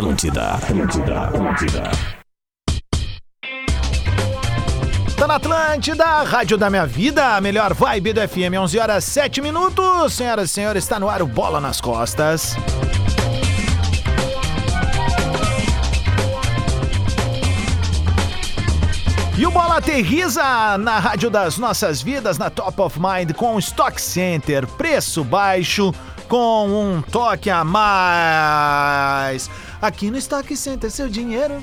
Atlântida, Atlântida, Atlântida. Tá na Atlântida, Rádio da Minha Vida, a melhor vibe do FM, 11 horas 7 minutos. Senhoras e senhores, está no ar o Bola nas Costas. E o Bola aterriza na Rádio das Nossas Vidas, na Top of Mind, com o Stock Center, preço baixo, com um toque a mais. Aqui no Stock Center, seu dinheiro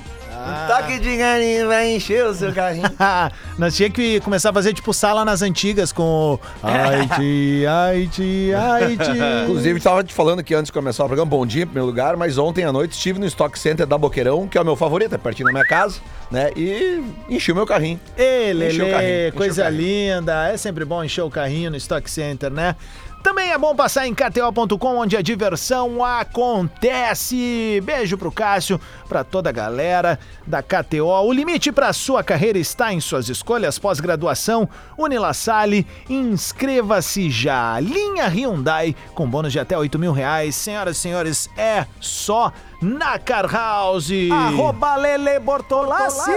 Toque de galinha vai encher o seu carrinho. Nós tinha que começar a fazer tipo sala nas antigas com o Haiti, Haiti, Haiti. Inclusive, estava te falando que antes de começar o programa, bom dia em primeiro lugar, mas ontem à noite estive no Stock Center da Boqueirão, que é o meu favorito, é pertinho da minha casa, né? E enchi o meu carrinho. Ei, Encheu o carrinho, Lelê, encheu o coisa carrinho. linda. É sempre bom encher o carrinho no Stock Center, né? Também é bom passar em KTO.com, onde a diversão acontece. Beijo pro Cássio, pra toda a galera da KTO. O limite pra sua carreira está em suas escolhas. Pós-graduação, Unila Salle, inscreva-se já. Linha Hyundai, com bônus de até 8 mil reais. Senhoras e senhores, é só na Car House. Arroba Lele Bortolassi.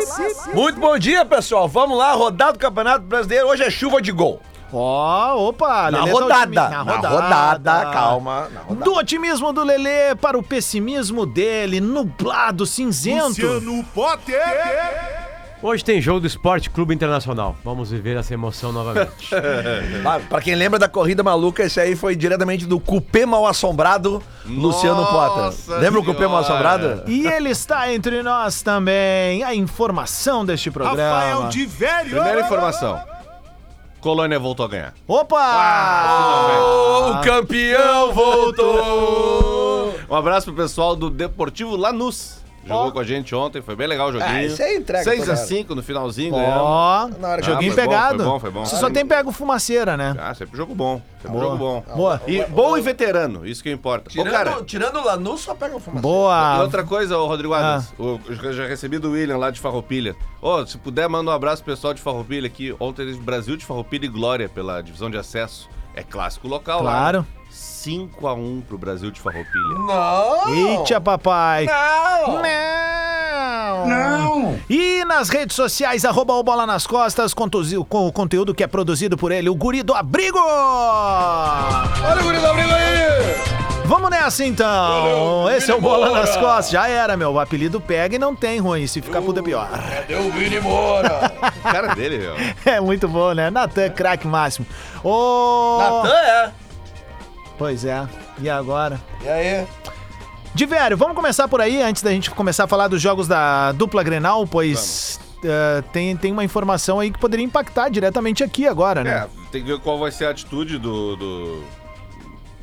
Muito bom dia, pessoal. Vamos lá, rodada do Campeonato Brasileiro. Hoje é chuva de gol. Ó, opa, Na Lelê tá rodada. otimi- Na rodada, calma. Na rodada. Do otimismo do Lelê para o pessimismo dele, nublado, cinzento. Hoje tem jogo do Esporte Clube Internacional. Vamos viver essa emoção novamente. Ah, pra quem lembra da corrida maluca, esse aí foi diretamente do Cupê Mal Assombrado, Luciano Potter. Lembra o Cupê Mal Assombrado? E ele está entre nós também. A informação deste programa. Primeira informação. Colônia voltou a ganhar. Opa! O campeão voltou! Um abraço pro pessoal do Deportivo Lanús. Jogou com a gente ontem, foi bem legal o joguinho. Ah, isso aí entrega 6 toda a hora. 5 no finalzinho, ganhamos. Ó, Na hora que- joguinho Ah, foi bom, pegado. foi bom, foi bom. Você só tem pego fumaceira, né? Ah, sempre jogo bom. Sempre Boa. jogo bom. Boa. E bom e veterano, isso que importa. Ô, Tirando, cara, tirando o Lanús, só pega o fumaça. E Boa. outra coisa, ô Rodrigo Adams, o- eu já recebi do William lá de Farroupilha. Ô, se puder, manda um abraço pro pessoal de Farroupilha aqui. Ontem eles Brasil de Farroupilha e Glória pela divisão de acesso. É clássico local lá. Claro. 5x1 pro Brasil de Farroupilha. Não! Eita, papai. Não! Não! Não! E nas redes sociais, arroba o Bola nas Costas, com o conteúdo que é produzido por ele, o Guri do Abrigo! Olha o guri do abrigo aí! Vamos nessa então! Esse é o Bola nas Costas. Já era, meu. O apelido pega e não tem ruim. Se ficar puta é pior. Cadê o Vini Moura? Cara dele, meu. É muito bom, né? Natan, craque máximo. Ô. Natan é. Pois é. E agora? E aí? De velho, vamos começar por aí antes da gente começar a falar dos jogos da dupla Grenal, pois eh, tem, tem uma informação aí que poderia impactar diretamente aqui agora, né? É, tem que ver qual vai ser a atitude do, do-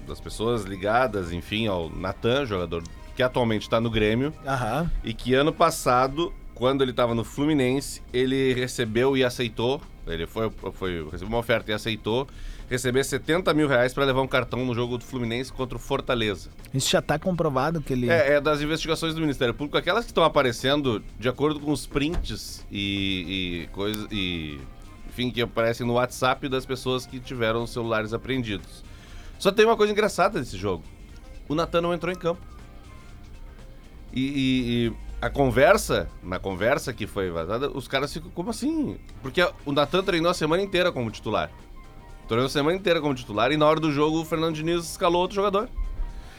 das pessoas ligadas, enfim, ao Natan, jogador que atualmente está no Grêmio Aham. e que ano passado, quando ele estava no Fluminense, ele recebeu e aceitou, ele foi, foi recebeu uma oferta e aceitou receber 70 mil reais para levar um cartão no jogo do Fluminense contra o Fortaleza. Isso já tá comprovado que ele. É, é das investigações do Ministério Público, aquelas que estão aparecendo de acordo com os prints e, e coisas e enfim que aparecem no WhatsApp das pessoas que tiveram os celulares apreendidos. Só tem uma coisa engraçada nesse jogo: o Natan não entrou em campo. E, e- e a conversa, na conversa que foi vazada, os caras ficam como assim? Porque o Natan treinou a semana inteira como titular. Treinou a semana inteira como titular e na hora do jogo o Fernando Diniz escalou outro jogador.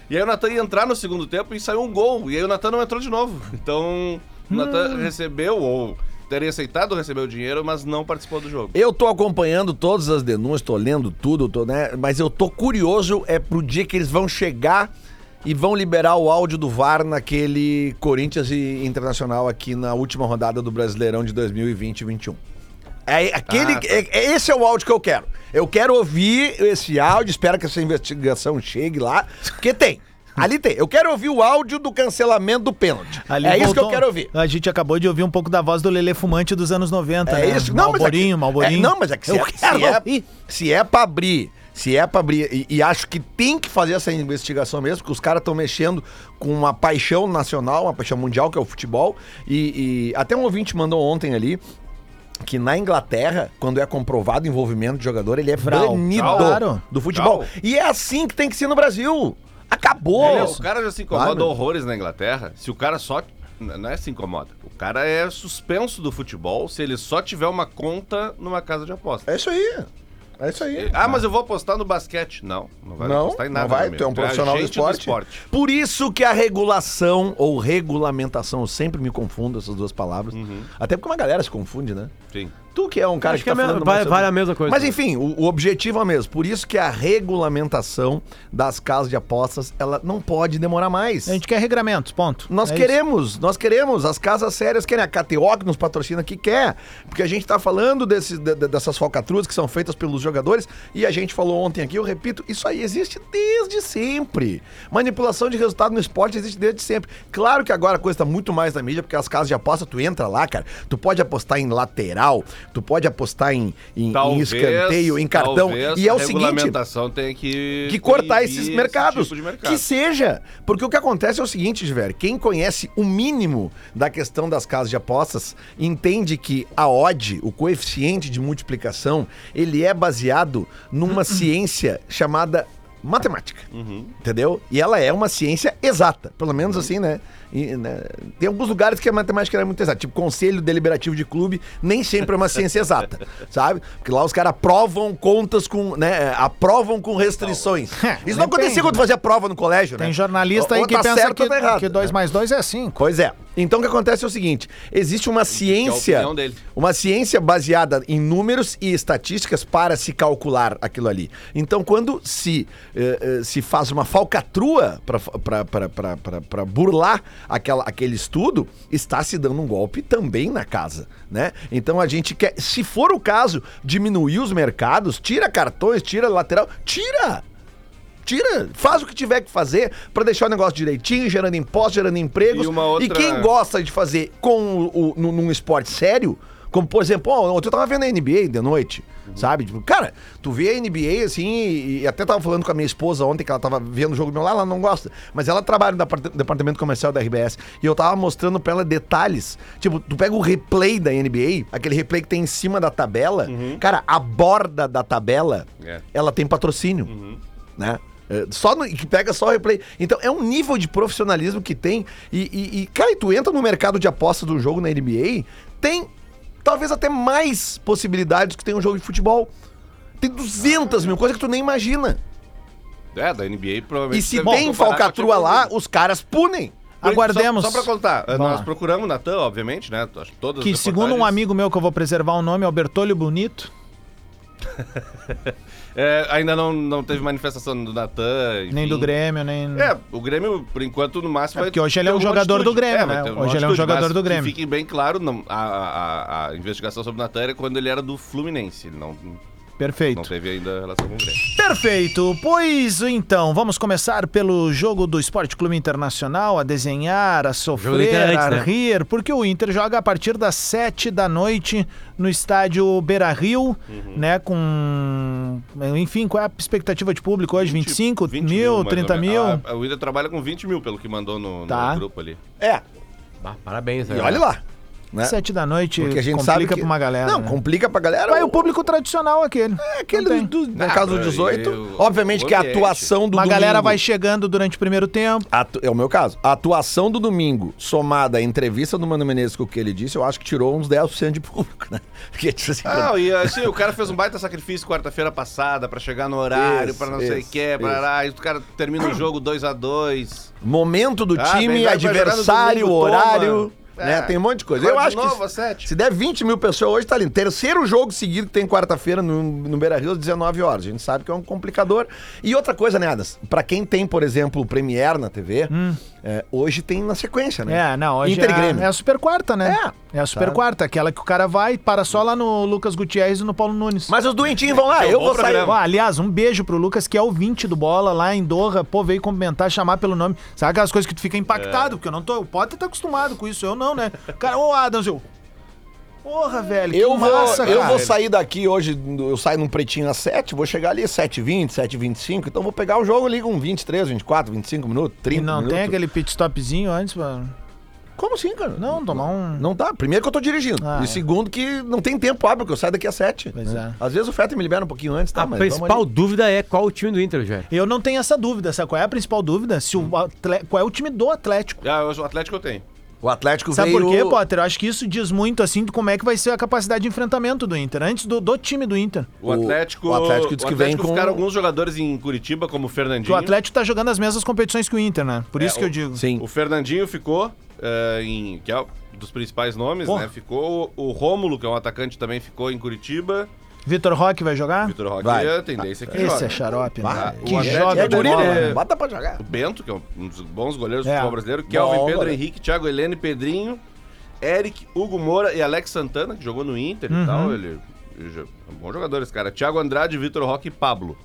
E aí o Natan ia entrar no segundo tempo e saiu um gol. E aí o Natan não entrou de novo. Então, o Natan recebeu, ou teria aceitado receber o dinheiro, mas não participou do jogo. Eu tô acompanhando todas as denúncias, tô lendo tudo, tô, né? Mas eu tô curioso é pro dia que eles vão chegar e vão liberar o áudio do VAR naquele Corinthians e Internacional aqui na última rodada do Brasileirão de 2020 e 21. É, aquele, Ah, tá. é- esse é o áudio que eu quero. Eu quero ouvir esse áudio, espero que essa investigação chegue lá, porque tem. Ali tem. Eu quero ouvir o áudio do cancelamento do pênalti. Ali é isso que eu voltou- quero ouvir. A gente acabou de ouvir um pouco da voz do Lelê Fumante dos anos 90, É né? isso. Não, mas é Malborinho, Malborinho. é, não, mas é que se, Eu é, quero se, é, ouvir. se é pra abrir, se é pra abrir, e, e acho que tem que fazer essa investigação mesmo, porque os caras estão mexendo com uma paixão nacional, uma paixão mundial, que é o futebol, e, e até um ouvinte mandou ontem ali, que na Inglaterra, quando é comprovado o envolvimento de jogador, ele é Vral. banido do futebol. Vral. E é assim que tem que ser no Brasil. Acabou! Ele- o cara já se incomoda Claro. horrores na Inglaterra. Se o cara só. Não é se incomoda. O cara é suspenso do futebol se ele só tiver uma conta numa casa de aposta. É isso aí. É isso aí. Ah, mas eu vou apostar no basquete. Não, não vai Não, apostar em nada. não vai. meu Tu é um amigo. profissional do agente esporte. Por isso que a regulação ou regulamentação, eu sempre me confundo essas duas palavras. Uhum. Até porque uma galera se confunde, né? Sim. Tu que é um cara Acho que, que tá é falando vale- vale a mesma coisa. Mas enfim, o, o objetivo é o mesmo. Por isso que a regulamentação das casas de apostas, ela não pode demorar mais. A gente quer regramentos, ponto. Nós É queremos, nós queremos. As casas sérias querem. A KTO que nos patrocina aqui quer. Porque a gente tá falando desse, de- de- dessas falcatruas que são feitas pelos jogadores. E a gente falou ontem aqui, eu repito, isso aí existe desde sempre. Manipulação de resultado no esporte existe desde sempre. Claro que agora a coisa tá muito mais na mídia, porque as casas de aposta, tu entra lá, cara, tu pode apostar em lateral, tu pode apostar em, em, em Talvez, escanteio, em cartão. E é o seguinte regulamentação tem que, que cortar esses esse mercados. tipo mercado. Que seja. Porque o que acontece é o seguinte, Giver, quem conhece o mínimo da questão das casas de apostas entende que a odd, o coeficiente de multiplicação, ele é baseado numa ciência chamada matemática. Uhum. Entendeu? E ela é uma ciência exata, pelo menos assim, né? E, né, Tem alguns lugares que a matemática não é muito exata, tipo conselho deliberativo de clube, nem sempre é uma ciência exata, sabe? Porque lá os caras aprovam contas com, né, aprovam com restrições. Isso não acontecia quando fazia prova no colégio, né? Tem jornalista aí Ou que tá pensa certo que, tá errado. que 2 mais 2 é 5. Pois é. Então o que acontece é o seguinte: existe uma ciência, uma ciência baseada em números e estatísticas para se calcular aquilo ali. Então quando se eh, eh, se faz uma falcatrua para burlar aquela, aquele estudo, está se dando um golpe também na casa, né? Então a gente quer, se for o caso, diminuir os mercados, tira cartões, tira lateral, tira. Tira, faz o que tiver que fazer pra deixar o negócio direitinho, gerando impostos, gerando empregos. E outra- E quem gosta de fazer com o, o- num, esporte sério, como por exemplo, ó, ontem eu tava vendo a NBA de noite, sabe? Tipo, cara, tu vê a NBA assim, e, e até tava falando com a minha esposa ontem, que ela tava vendo o jogo meu lá, ela não gosta, mas ela trabalha no depart- departamento comercial da RBS, e eu tava mostrando pra ela detalhes. Tipo, tu pega o replay da NBA, aquele replay que tem em cima da tabela, cara, a borda da tabela, É. ela tem patrocínio né? É, Só no, que pega só o replay. Então é um nível de profissionalismo que tem. E, e, e, cara, e tu entra no mercado de apostas do jogo na NBA, tem talvez até mais possibilidades que tem um jogo de futebol. Tem 200 mil coisas que tu nem imagina. É, da NBA provavelmente. E se deve tem falcatrua lá, os caras punem. Aguardemos. Só, só pra contar, eh, Vamos nós lá. procuramos o Natan, obviamente, né? Acho que todas Que as segundo um reportagens- amigo meu que eu vou preservar o nome, é o Bertolho Bonito. É, ainda não, não teve manifestação do Natan. Nem do Grêmio, nem. É, o Grêmio, por enquanto, no máximo É porque hoje ele é um jogador do Grêmio, vai né? Hoje ele é um jogador do Grêmio. Que fique bem claro, não, a, a, a investigação sobre o Natan era quando ele era do Fluminense. Ele não, não Perfeito. teve ainda relação com o Grêmio. Perfeito. Pois então, vamos começar pelo jogo do Esporte Clube Internacional, a desenhar, a sofrer, a né? rir, porque o Inter joga a partir das 7 da noite no estádio Beira Rio, Uhum. né? Com. Enfim, qual é a expectativa de público hoje? 25 20 mil, mais ou 30 menos. mil? A, a, o Inter trabalha com 20 mil, pelo que mandou no, no Tá. grupo ali. É, Bah, parabéns, e né? olha lá. Né? 7 da noite Porque a gente complica sabe que... pra uma galera. Não, né? complica pra galera. Vai o público tradicional aquele. É aquele do, do, na Ah, casa do pra- 18. eu- Obviamente que a atuação do Uma galera domingo- vai chegando durante o primeiro tempo. Atu- É o meu caso. A atuação do domingo, somada à entrevista do Mano Menezes com o que ele disse, eu acho que tirou uns 10% de público, né? Porque, tipo assim, Ah, e assim, o cara fez um baita sacrifício quarta-feira passada pra chegar no horário, Isso, pra não sei o isso, que, pra e o cara termina o jogo 2 a 2 momento do Ah, time, no adversário, domingo, horário, toma. Né? É. Tem um monte de coisa. Eu de acho novo que sete. se der 20 mil pessoas hoje, tá lindo. Terceiro jogo seguido que tem quarta-feira no, no Beira-Rio às 19 horas. A gente sabe que é um complicador. E outra coisa, né, Adas? Pra quem tem, por exemplo, o Premiere na TV, é, hoje tem na sequência, né? É, não, hoje Inter é, Grêmio. é a Super Quarta, né? É. É a Super Tá. Quarta, aquela que o cara vai, para só lá no Lucas Gutierrez e no Paulo Nunes. Mas os doentinhos vão lá, É eu vou sair. Ó, aliás, um beijo pro Lucas, que é o 20 do bola lá em Doha. Pô, veio cumprimentar, chamar pelo nome. Sabe aquelas coisas que tu fica impactado? Porque eu não tô. O Potter tá acostumado com isso, eu não, né? Cara, ô Adams, eu. Porra, velho, que Eu vou, massa, eu vou sair daqui hoje, eu saio num pretinho às 7, vou chegar ali às 7h20, 7h25, então vou pegar o jogo ali com 23, 24, 25 minutos, E 30 não minutos. tem aquele pit stopzinho antes, mano? Como assim, cara? Não, tomar um. Não tá. Primeiro que eu tô dirigindo. Ah, e é. segundo que não tem tempo hábil, porque eu saio daqui às sete. Pois é. Às vezes o Feta me libera um pouquinho antes, tá? a mas principal vamos ali. dúvida é qual o time do Inter, Jair. Eu não tenho essa dúvida, sabe qual é a principal dúvida? Se o atle... Qual é o time do Atlético? Ah, eu- o Atlético eu tenho. O Atlético Sabe veio... por quê, Potter? Eu acho que isso diz muito, assim, de como é que vai ser a capacidade de enfrentamento do Inter, antes do, do time do Inter. O O- Atlético. o Atlético diz que vem com- ficaram alguns jogadores em Curitiba, como o Fernandinho. o Atlético tá jogando as mesmas competições que o Inter, né? Por É, isso que o- eu digo. Sim. O Fernandinho ficou eh, em. que é um dos principais nomes, Porra. né? Ficou. O Rômulo, que é um atacante, também ficou em Curitiba. Vitor Roque vai jogar? Vitor Roque Vai. é a tendência que Esse joga. é xarope, né? Ah, que o joga É de guri, bola, né? Bota pra jogar. O Bento, que é um dos bons goleiros do É. futebol brasileiro. Kelvin, Pedro goleiro. Henrique, Thiago Helene, Pedrinho, Eric, Hugo Moura e Alex Santana, que jogou no Inter Uhum. e tal. Ele, ele é um bom jogador esse cara. Thiago Andrade, Vitor Roque e Pablo.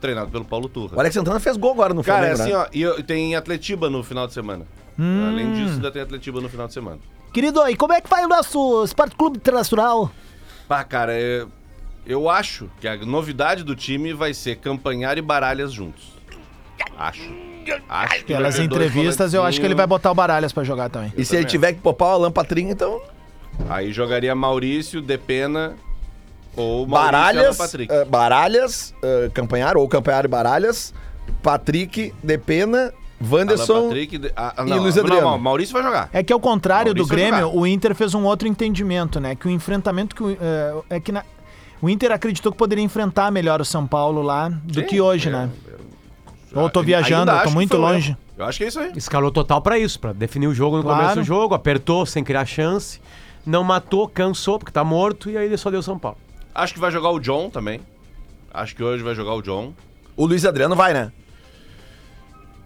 Treinado pelo Paulo Turra. O Alex Santana fez gol agora no Cara, é Flamengo, assim, né? ó, e eu- tem Atletiba no final de semana. Hum. Além disso, ainda tem Atletiba no final de semana. Querido, e como é que vai o nosso Sport Clube Internacional? Pá, cara, é- eu acho que a novidade do time vai ser Campanhar e Baralhas juntos. Acho. Acho que vai Pelas entrevistas, eu acho que ele vai botar o Baralhas pra jogar também. E se ele também tiver que poupar o Alan Patrinho, então... Aí jogaria Maurício, Depena ou Maurício e Baralhas, Alan Patrick. eh, Baralhas, eh, Campanhar, ou Campanhar e Baralhas, Patrick, Depena, Alan Wanderson... Patrick, de- ah, ah, e não, Luiz não, Adriano. não, Maurício vai jogar. É que ao contrário do Maurício vai Grêmio, jogar. o Inter fez um outro entendimento, né? Que o enfrentamento que o, é, é que na- o Inter acreditou que poderia enfrentar melhor o São Paulo lá do Sim, que hoje, é, né? é, Ou eu tô viajando, eu acho tô que muito longe. Eu acho que é isso aí. Escalou total pra isso, pra definir o jogo no Claro. começo do jogo, apertou sem criar chance, não matou, cansou porque tá morto e aí ele só deu São Paulo. Acho que vai jogar o John também. Acho que hoje vai jogar o John. O Luiz Adriano vai, né?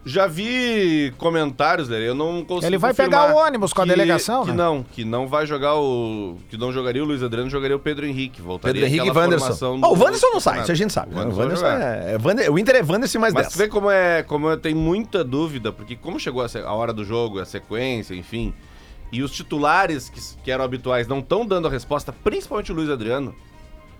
Já vi comentários dele, eu não consigo Ele vai pegar o ônibus com a que- delegação, Que né? não, que não vai jogar o... Que não jogaria o Luiz Adriano, jogaria o Pedro Henrique. Voltaria Pedro Henrique e Wanderson. formação Oh, o do- Wanderson não do sai, isso a gente sabe. O né? O, Wanderson Wanderson vai jogar. é, é Wander- o Inter é Wanderson mais Mas 10. tu vê como é, como eu tenho muita dúvida, porque como chegou a, se- a hora do jogo, a sequência, enfim, e os titulares que, que eram habituais não estão dando a resposta, principalmente o Luiz Adriano,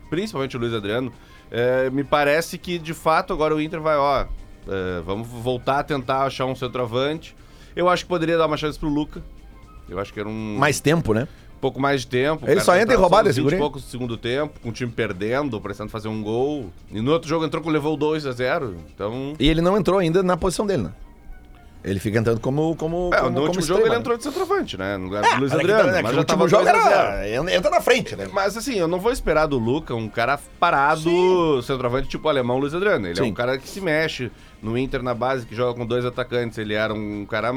principalmente o Luiz Adriano, é, me parece que de fato agora o Inter vai, ó, é, vamos voltar a tentar achar um centroavante. Eu acho que poderia dar uma chance pro Luca. Eu acho que era um Mais tempo, né? pouco mais de tempo. Ele só entra roubada, nos esse 20 guri. e poucos do segundo tempo, com o time perdendo, precisando fazer um gol. E no outro jogo entrou com levou 2 a 0 Então. E ele não entrou ainda na posição dele, né? Ele fica entrando como. como É, como, no último jogo ele né? entrou de centroavante, né? No lugar É, do Luiz é que- Adriano. é que mas o já tava jogo 2 a 0. era. Entra na frente, né? Mas assim, eu não vou esperar do Luca um cara parado, centroavante tipo o alemão Luiz Adriano. Ele é Sim. um cara que se mexe no Inter na base, que joga com dois atacantes. Ele era um cara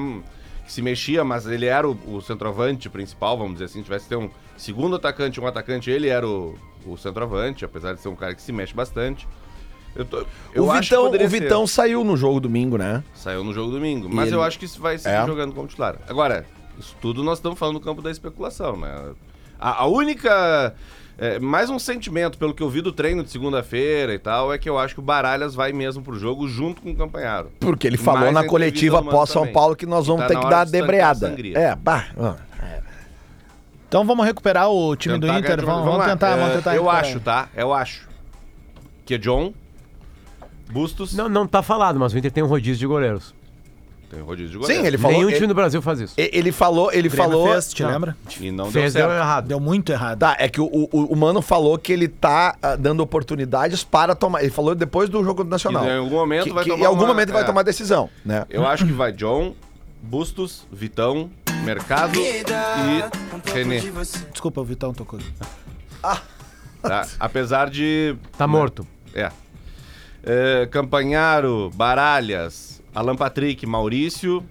que se mexia, mas ele era o, o centroavante principal, vamos dizer assim. Se tivesse que ter um segundo atacante e um atacante, ele era o, o centroavante, apesar de ser um cara que se mexe bastante. Eu, tô, eu o Vitão, o ser. Vitão saiu no jogo domingo, né? Saiu no jogo domingo. Mas ele- eu acho que isso vai seguir É. jogando como titular. Agora, isso tudo nós estamos falando no campo da especulação, né? A, a única. É, mais um sentimento, pelo que eu vi do treino de segunda-feira e tal, é que eu acho que o Baralhas vai mesmo pro jogo junto com o Campanharo. Porque ele falou Mais na coletiva entrevista do Mano pós São também. Paulo que nós vamos tá ter que dar a debreada. É, bah. ó. Então vamos recuperar o time Tentar do Inter. de- Vamos, vamos tentar, É, vamos tentar. Eu recuperar. acho, tá? Eu acho. Que é John, Bustos. Não, não tá falado, mas o Inter tem um rodízio de goleiros. Tem rodízio de goleiro. Sim, ele falou. Nenhum ele, time no Brasil faz isso. ele falou, ele falou. fez, te Não. lembra? E não Fez, deu deu certo. errado. Deu muito errado. Tá, é que o, o, o Mano falou que ele tá ah, dando oportunidades para tomar. Ele falou depois do jogo do Nacional. Que em algum momento Que- vai que tomar Em algum uma- momento ele vai é. tomar decisão, né? Eu acho que vai John, Bustos, Vitão, Mercado e René. Desculpa, o Vitão tocou. tá? Apesar de. Tá morto. É. É, Campanharo, Baralhas, Alan Patrick, Maurício,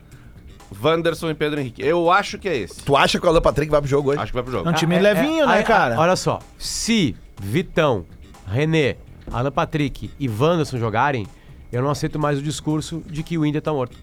Wanderson e Pedro Henrique. Eu acho que é esse. Tu acha que o Alan Patrick vai pro jogo hoje? Acho que vai pro É jogo. um time Ah, é- levinho, é- né, aí- cara? Olha só, se Vitão, René, Alan Patrick e Wanderson jogarem, eu não aceito mais o discurso de que o Inter tá morto.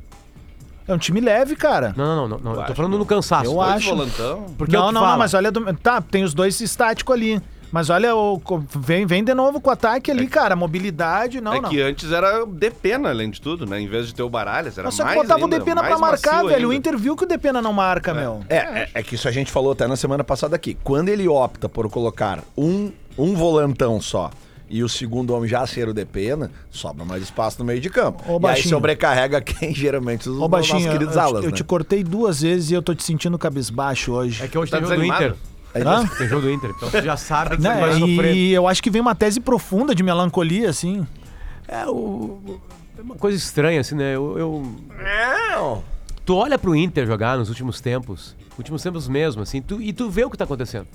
É um time leve, cara. Não, não, não, não, eu tô acho falando que no cansaço. Eu acho. volantão. Porque é não, que não, não, mas olha. do- Tá, tem os dois estáticos ali. Mas olha, o, vem, vem de novo com o ataque ali, cara. Mobilidade, não, é não. que antes era Depena, além de tudo, né? Em vez de ter o Baralhas, era Mas só que mais botava ainda, o Depena pra marcar, velho. O ainda. Inter viu que o Depena não marca, meu. É, é, é que isso a gente falou até na semana passada aqui. Quando ele opta por colocar um, um volantão só e o segundo homem já ser o Depena, sobra mais espaço no meio de campo. Ô, e aí sobrecarrega quem geralmente os Ô, nossos baixinho, queridos eu, alas, eu né? te cortei duas vezes e eu tô te sentindo cabisbaixo hoje. É que hoje Tá tem jogo do? Inter. Tem jogo do Inter. Então tu já sabe que Né, você vai sofrer. E eu acho que vem uma tese profunda de melancolia, assim. É, o, é uma coisa estranha, assim, né? Eu, eu- tu olha pro Inter jogar nos últimos tempos, últimos tempos mesmo, assim, tu- e tu vê o que tá acontecendo.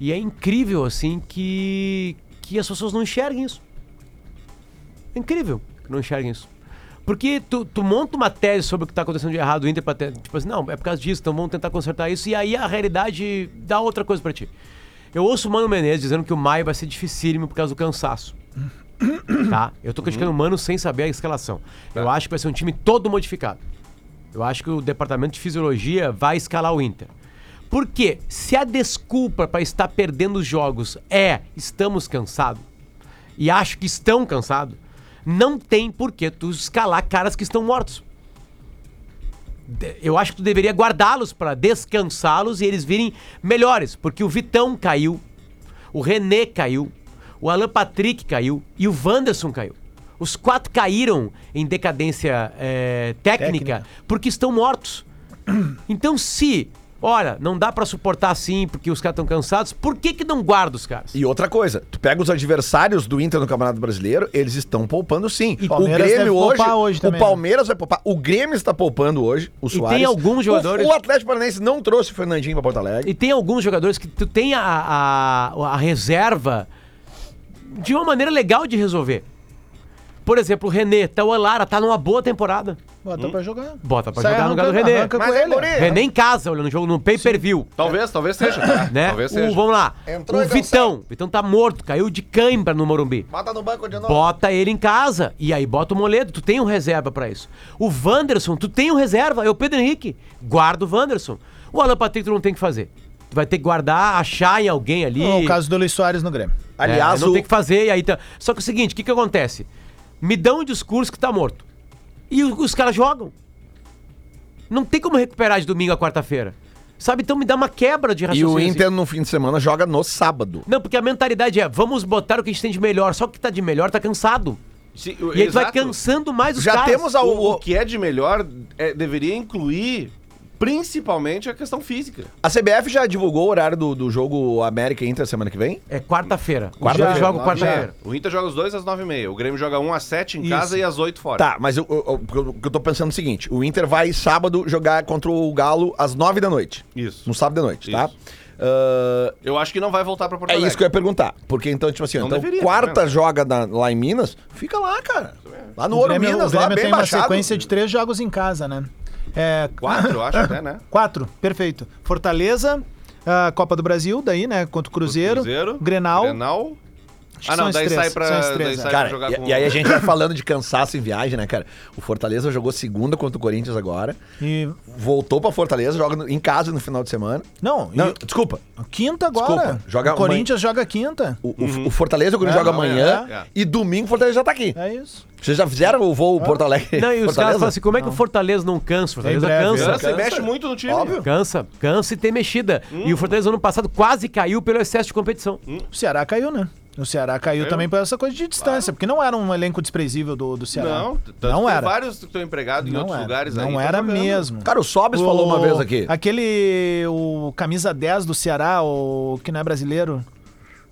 E é incrível, assim, que, que as pessoas não enxerguem isso. É incrível que não enxerguem isso. Porque tu, tu monta uma tese sobre o que tá acontecendo de errado no Inter pra ter, tipo assim, não, é por causa disso, então vamos tentar consertar isso, e aí a realidade dá outra coisa pra ti. Eu ouço o Mano Menezes dizendo que o maio vai ser dificílimo por causa do cansaço. Tá? Eu tô criticando o Mano sem saber a escalação. Eu acho que vai ser um time todo modificado. Eu acho que o departamento de fisiologia vai escalar o Inter. Porque se a desculpa para estar perdendo os jogos é estamos cansados, e acho que estão cansados, não tem por que tu escalar caras que estão mortos. Eu acho que tu deveria guardá-los para descansá-los e eles virem melhores, porque o Vitão caiu, o René caiu, o Alan Patrick caiu e o Wanderson caiu. Os quatro caíram em decadência eh, técnica, Técnica. porque estão mortos. Então, se, olha, não dá pra suportar assim porque os caras estão cansados, por que que não guarda os caras? E outra coisa, tu pega os adversários do Inter no Campeonato Brasileiro, eles estão poupando sim. E o Grêmio hoje, poupar hoje o também, né? Palmeiras vai poupar, o Grêmio está poupando hoje, o Soares. tem alguns O- jogadores- O, Atlético Paranaense não trouxe o Fernandinho para Porto Alegre. E tem alguns jogadores que tu tem a, a, a reserva de uma maneira legal de resolver. Por exemplo, o René, tá o Lara, tá numa boa temporada. Bota pra jogar. Bota pra Sai jogar no lugar do René. arranca com Mas é ele. guri. René em casa, olhando o jogo no pay-per-view. Talvez, talvez seja. tá? Né? Talvez O, seja. vamos lá. Entrou o Vitão. O Vitão tá morto, caiu de cãibra no Morumbi. Bota no banco de novo. Bota ele em casa. E aí bota o Moledo. Tu tem um reserva pra isso. O Wanderson, tu tem um reserva. É o Pedro Henrique. Guarda o Wanderson. O Alan Patrick tu não tem que fazer. Tu vai ter que guardar, achar em alguém ali. O caso do Luiz Soares no Grêmio. Aliás, é, não o- tem que fazer, e aí tá. Só que é o seguinte, o que que acontece? Me dão um discurso que tá morto. E os, os caras jogam. Não tem como recuperar de domingo a quarta-feira. Sabe? Então me dá uma quebra de E raciocínio. o assim. Inter no fim de semana joga no sábado. Não, porque a mentalidade é, vamos botar o que a gente tem de melhor. Só que tá de melhor tá cansado. Sim, o- E aí tu vai cansando mais os Já caras. temos a- O, o- o que é de melhor é, deveria incluir principalmente a questão física. A CBF já divulgou o horário do, do jogo América e Inter semana que vem? É quarta-feira. Quarta-feira, Já. O Inter joga os dois às nove e meia. O Grêmio joga um às sete em Isso. casa e às oito fora. Tá, mas eu, eu, eu- o que eu tô pensando é o seguinte: o Inter vai sábado jogar contra o Galo às nove da noite. Isso. No sábado da noite, tá? Isso. Ah, Eu acho que não vai voltar pra Porto é Alegre. isso que eu ia perguntar. Porque então, tipo assim, Não então deveria, quarta tá vendo? joga na- lá em Minas, fica lá, cara. Lá no O Ouro Grêmio, Minas, o lá Grêmio bem tem uma baixado. sequência de três jogos em casa, né? É, Quatro, acho até, né? Quatro, perfeito. Fortaleza, a Copa do Brasil, daí, né? Contra o Cruzeiro. Cruzeiro, Grenal. Grenal. Ah, não, daí três, sai pra, daí sai é. pra Cara, jogar e, com... e aí a gente vai falando de cansaço em viagem, né, cara? O Fortaleza jogou segunda contra o Corinthians agora, E. voltou pra Fortaleza, joga no- em casa no final de semana. Não, Não, e- desculpa. quinta agora. Desculpa, joga o Corinthians joga quinta. O, o- o Fortaleza, o Corinthians É, joga não, amanhã é, e domingo o Fortaleza já tá aqui. É isso. Vocês já fizeram o voo Porto Alegre? Não, e os caras Fortaleza? falam assim, como é que o Fortaleza não cansa? O Fortaleza Em breve, cansa. Cansa, e Cansa. mexe muito no time. Óbvio. Cansa, cansa e tem mexida. E o Fortaleza ano passado quase caiu pelo excesso de competição. O Ceará caiu, né? O Ceará caiu Caiu. também por essa coisa de distância, porque não era um elenco desprezível do, do Ceará. Não, não tem era. vários que estão empregados em não outros era. lugares aí. Não tão era mesmo. Cara, o Sobes falou uma vez aqui. Aquele. O camisa 10 do Ceará, o que não é brasileiro.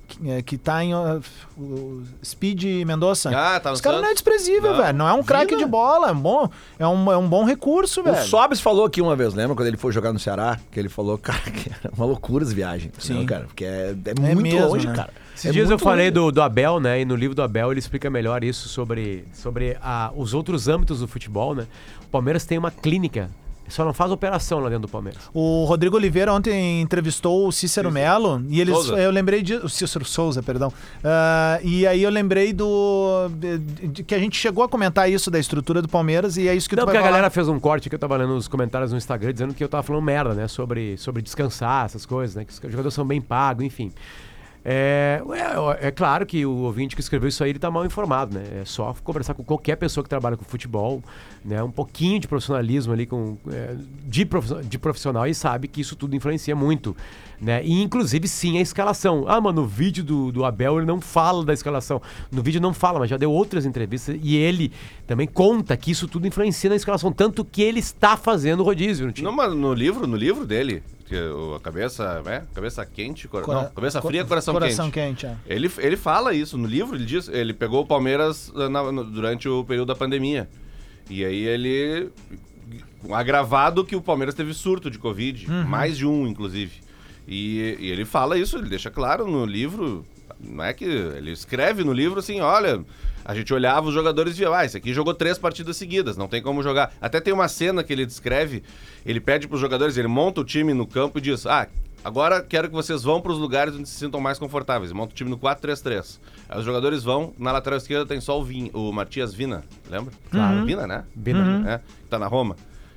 Que, é, que tá em. o Speed Mendonça. Ah, tá no Esse cara não é Santos. desprezível, velho. Não é um craque de bola. É um bom, é um, é um bom recurso, O velho. Sobes falou aqui uma vez, lembra? Quando ele foi jogar no Ceará, que ele falou, cara, que era uma loucura as viagens. entendeu, Sim. cara. Porque é, é muito mesmo, longe, né? cara. Esses É dias eu falei do, do Abel, né? E no livro do Abel ele explica melhor isso sobre, sobre a, os outros âmbitos do futebol, né? O Palmeiras tem uma clínica, só não faz operação lá dentro do Palmeiras. O Rodrigo Oliveira ontem entrevistou o Cícero Melo e eles, Souza. eu lembrei de, o Cícero Souza, perdão. Ah, e aí eu lembrei do de- de- que a gente chegou a comentar isso da estrutura do Palmeiras e é isso que Não, tu porque vai a falar. galera fez um corte que eu tava lendo nos comentários no Instagram dizendo que eu tava falando merda, né? Sobre, sobre descansar, essas coisas, né? Que os jogadores são bem pagos, enfim. É, é, é claro que o ouvinte que escreveu isso aí ele tá mal informado, né? É só conversar com qualquer pessoa que trabalha com futebol, né? Um pouquinho de profissionalismo ali com é, de, profi- de profissional e sabe que isso tudo influencia muito, né? E inclusive sim a escalação. Ah, mano, no vídeo do, do Abel ele não fala da escalação. No vídeo não fala, mas já deu outras entrevistas e ele também conta que isso tudo influencia na escalação, tanto que ele está fazendo rodízio no time. Não, mas no livro, no livro dele, que o- a cabeça, é, cabeça quente, cora- Cora- não, cabeça fria, coração, coração quente. quente, é. Ele, ele fala isso no livro, ele diz, ele pegou o Palmeiras ah, na- no- durante o período da pandemia. E aí ele agravado que o Palmeiras teve surto de Covid, mais de um, inclusive. E, e ele fala isso, ele deixa claro no livro. Não é que. Ele escreve no livro assim: olha, a gente olhava os jogadores e via, ah, esse aqui jogou três partidas seguidas, não tem como jogar. Até tem uma cena que ele descreve, ele pede pros jogadores, ele monta o time no campo e diz: ah, agora quero que vocês vão pros lugares onde se sintam mais confortáveis. Ele monta o time no 4-3-3. Aí os jogadores vão, na lateral esquerda tem só o, Vin, o Matias Vina, lembra? Claro. Vina, né? Vina. É, que tá na Roma.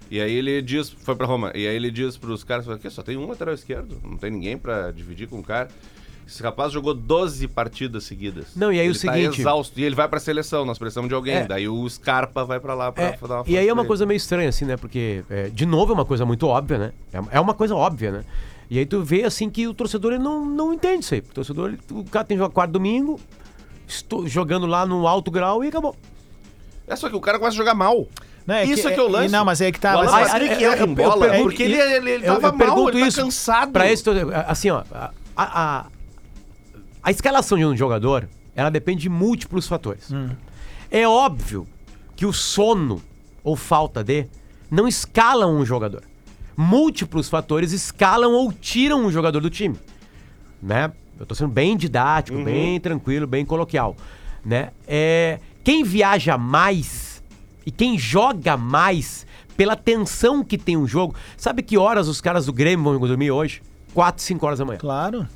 E aí ele diz, foi pra Roma, e aí ele diz pros caras, aqui só tem um lateral esquerdo, não tem ninguém pra dividir com o cara. Esse rapaz jogou 12 partidas seguidas. Não, e aí o ele tá seguinte- exausto, e ele vai pra seleção, nós precisamos de alguém. É. Daí o Scarpa vai pra lá pra É, dar uma e aí é uma coisa meio estranha, assim, né? Porque, é, de novo, é uma coisa muito óbvia, né? É, é uma coisa óbvia, né? E aí tu vê, assim, que o torcedor ele não, não entende isso aí. O torcedor, ele- o cara tem que jogar quarto domingo, estou jogando lá no alto grau e acabou. É só que o cara começa a jogar mal. Não, é Isso é que eu lance. Não, mas é que tá. O Alan mas- Patrick eu- erra eu- em eu bola, porque ele, ele, ele eu, tava eu pergunto mal, ele isso tá cansado. Pra esse, assim, ó, a, a, a escalação de um jogador, ela depende de múltiplos fatores. Hum. É óbvio que o sono ou falta de não escalam um jogador. Múltiplos fatores escalam ou tiram um jogador do time, né? Eu tô sendo bem didático, Uhum. bem tranquilo, bem coloquial, né? É, quem viaja mais e quem joga mais pela tensão que tem um jogo, sabe que horas os caras do Grêmio vão dormir hoje? 4, 5 horas da manhã. Claro.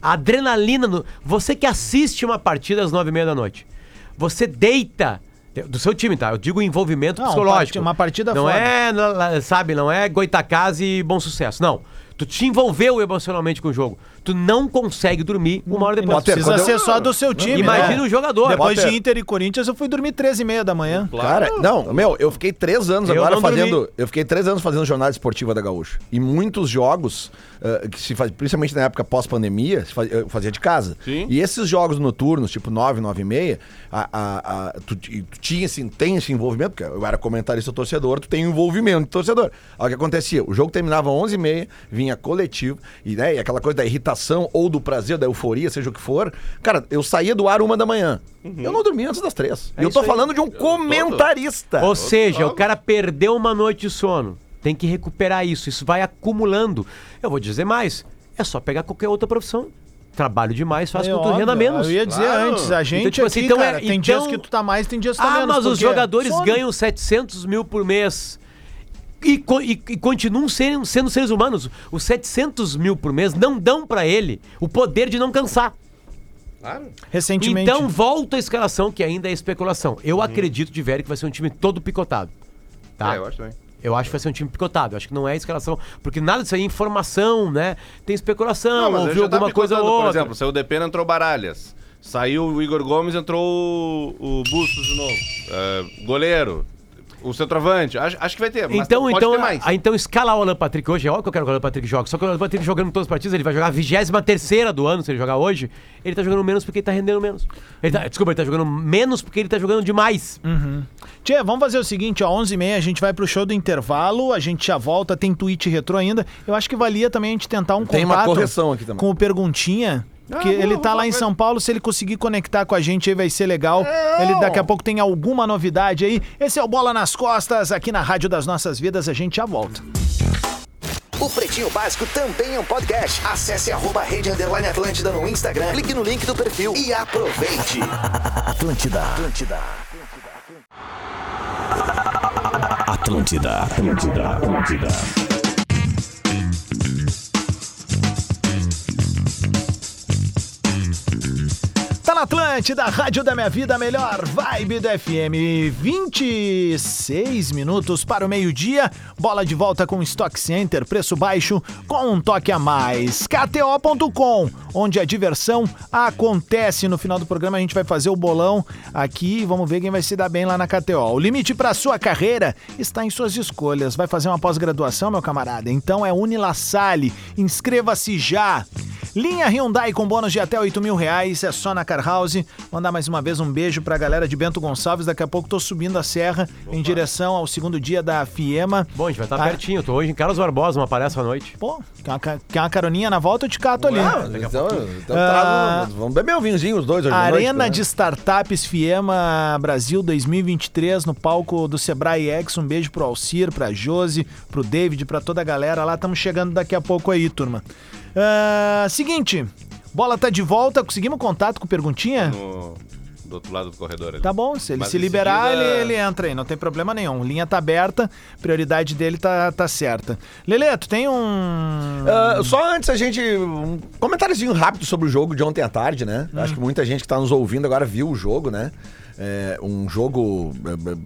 A adrenalina. No... Você que assiste uma partida às nove e meia da noite, você deita. Do seu time, tá? Eu digo envolvimento Não, psicológico. uma partida Não foda. é, sabe, não é Goitacazes e bom sucesso. Não. Tu te envolveu emocionalmente com o jogo. Tu não consegue dormir uma hora Não depois. Potter, precisa quando eu- ser só do seu time. Imagina né? o jogador. Depois Potter. de Inter e Corinthians, eu fui dormir 13 e meia da manhã. Cara, não, meu, eu fiquei três anos Eu agora não dormi. fazendo. Eu fiquei três anos fazendo jornada esportiva da Gaúcha. E muitos jogos, eh, que se faz, principalmente na época pós-pandemia, eu fazia de casa. Sim. E esses jogos noturnos, tipo 9, 9 e meia, a, a, a- tu, tu tinha esse, tem esse envolvimento, porque eu era comentarista torcedor, tu tem envolvimento de torcedor. Aí o que acontecia? O jogo terminava às 11 e meia, vinha coletivo, e, né, e aquela coisa da irritação ou do prazer, da euforia, seja o que for. Cara, eu saía do ar uma da manhã. Eu não dormia antes das três. É eu tô aí. falando de um comentarista. Ou seja, o cara perdeu uma noite de sono. Tem que recuperar isso. Isso vai acumulando. Eu vou dizer mais. É só pegar qualquer outra profissão. Trabalho demais faz É com que tu renda menos. Eu ia dizer Claro. antes, a gente tipo aqui, assim, então é- cara, tem dias então- que tu tá mais, tem dias que tu tá Ah, menos. mas os jogadores sono. ganham 700 mil por mês. E, e- e continuam sendo, sendo seres humanos. Os 700 mil por mês não dão pra ele o poder de não cansar. Claro. Recentemente. Então volta a escalação, que ainda é especulação. Eu acredito de velho que vai ser um time todo picotado. Tá? É, eu acho também. Eu acho que vai ser um time picotado. Eu acho que não é escalação. Porque nada disso aí é informação, né? Tem especulação, Não, ouviu tá alguma coisa ou outra. Por exemplo, saiu o Depena, entrou Baralhas. Saiu o Igor Gomes, entrou o, o Bustos de novo. É, goleiro. O centroavante. Acho, acho que vai ter, mas Então, pode então, ter mais. ah, então escala o Alan Patrick hoje. É óbvio que eu quero que o Alan Patrick jogue. Só que o Alan Patrick jogando todas as partidas, ele vai jogar a 23 do ano, se ele jogar hoje. Ele tá jogando menos porque ele tá rendendo menos. Ele tá- desculpa, ele tá jogando menos porque ele tá jogando demais. Tia, vamos fazer o seguinte, ó, 11h30 a gente vai pro show do intervalo, a gente já volta, tem tweet retrô ainda. Eu acho que valia também a gente tentar um Tem uma contato correção aqui também. com o Perguntinha, porque boa, ele tá lá em São Paulo, se ele conseguir conectar com a gente aí vai ser legal. Ele daqui a pouco tem alguma novidade aí. Esse é o Bola nas Costas, aqui na Rádio das Nossas Vidas, a gente já volta. O Pretinho Básico também é um podcast. Acesse arroba Rede Underline Atlântida no Instagram, clique no link do perfil e aproveite. Atlântida. Atlântida. Atlântida, Atlântida, Atlântida. Tá na Atlântida, Rádio da Minha Vida, melhor vibe do FM. 26 minutos para o meio-dia. Bola de volta com Stock Center, preço baixo com um toque a mais. KTO.com, onde a diversão acontece. No final do programa a gente vai fazer o bolão aqui e vamos ver quem vai se dar bem lá na KTO. O limite para sua carreira está em suas escolhas. Vai fazer uma pós-graduação, meu camarada? Então é Unilassale. Inscreva-se já. Linha Hyundai com bônus de até 8 mil reais, é só na Car House. Mandar mais uma vez um beijo pra galera de Bento Gonçalves. Daqui a pouco tô subindo a serra em direção ao segundo dia da Fiema. Bom, a gente vai estar Ah. pertinho. Tô hoje em Carlos Barbosa, uma palestra à noite. Pô, quer uma, uma caroninha na volta? Eu te cato ali. Ah, então, então Ah. trago- vamos beber um vinhozinho os dois hoje Arena noite, né? de Startups Fiema Brasil 2023 no palco do Sebrae X. Um beijo pro Alcir, pra Josi, pro David, pra toda a galera lá. Estamos chegando daqui a pouco aí, turma. Ah, seguinte, bola tá de volta. Conseguimos contato com perguntinha? No, do outro lado do corredor ali. Tá bom, se ele Mas se liberar, seguida- ele, ele entra aí, não tem problema nenhum. Linha tá aberta, prioridade dele tá, tá certa. Lelê, tu tem um. Ah, só antes a gente. Um comentáriozinho rápido sobre o jogo de ontem à tarde, né? Hum. Acho que muita gente que tá nos ouvindo agora viu o jogo, né? É, um jogo é, é,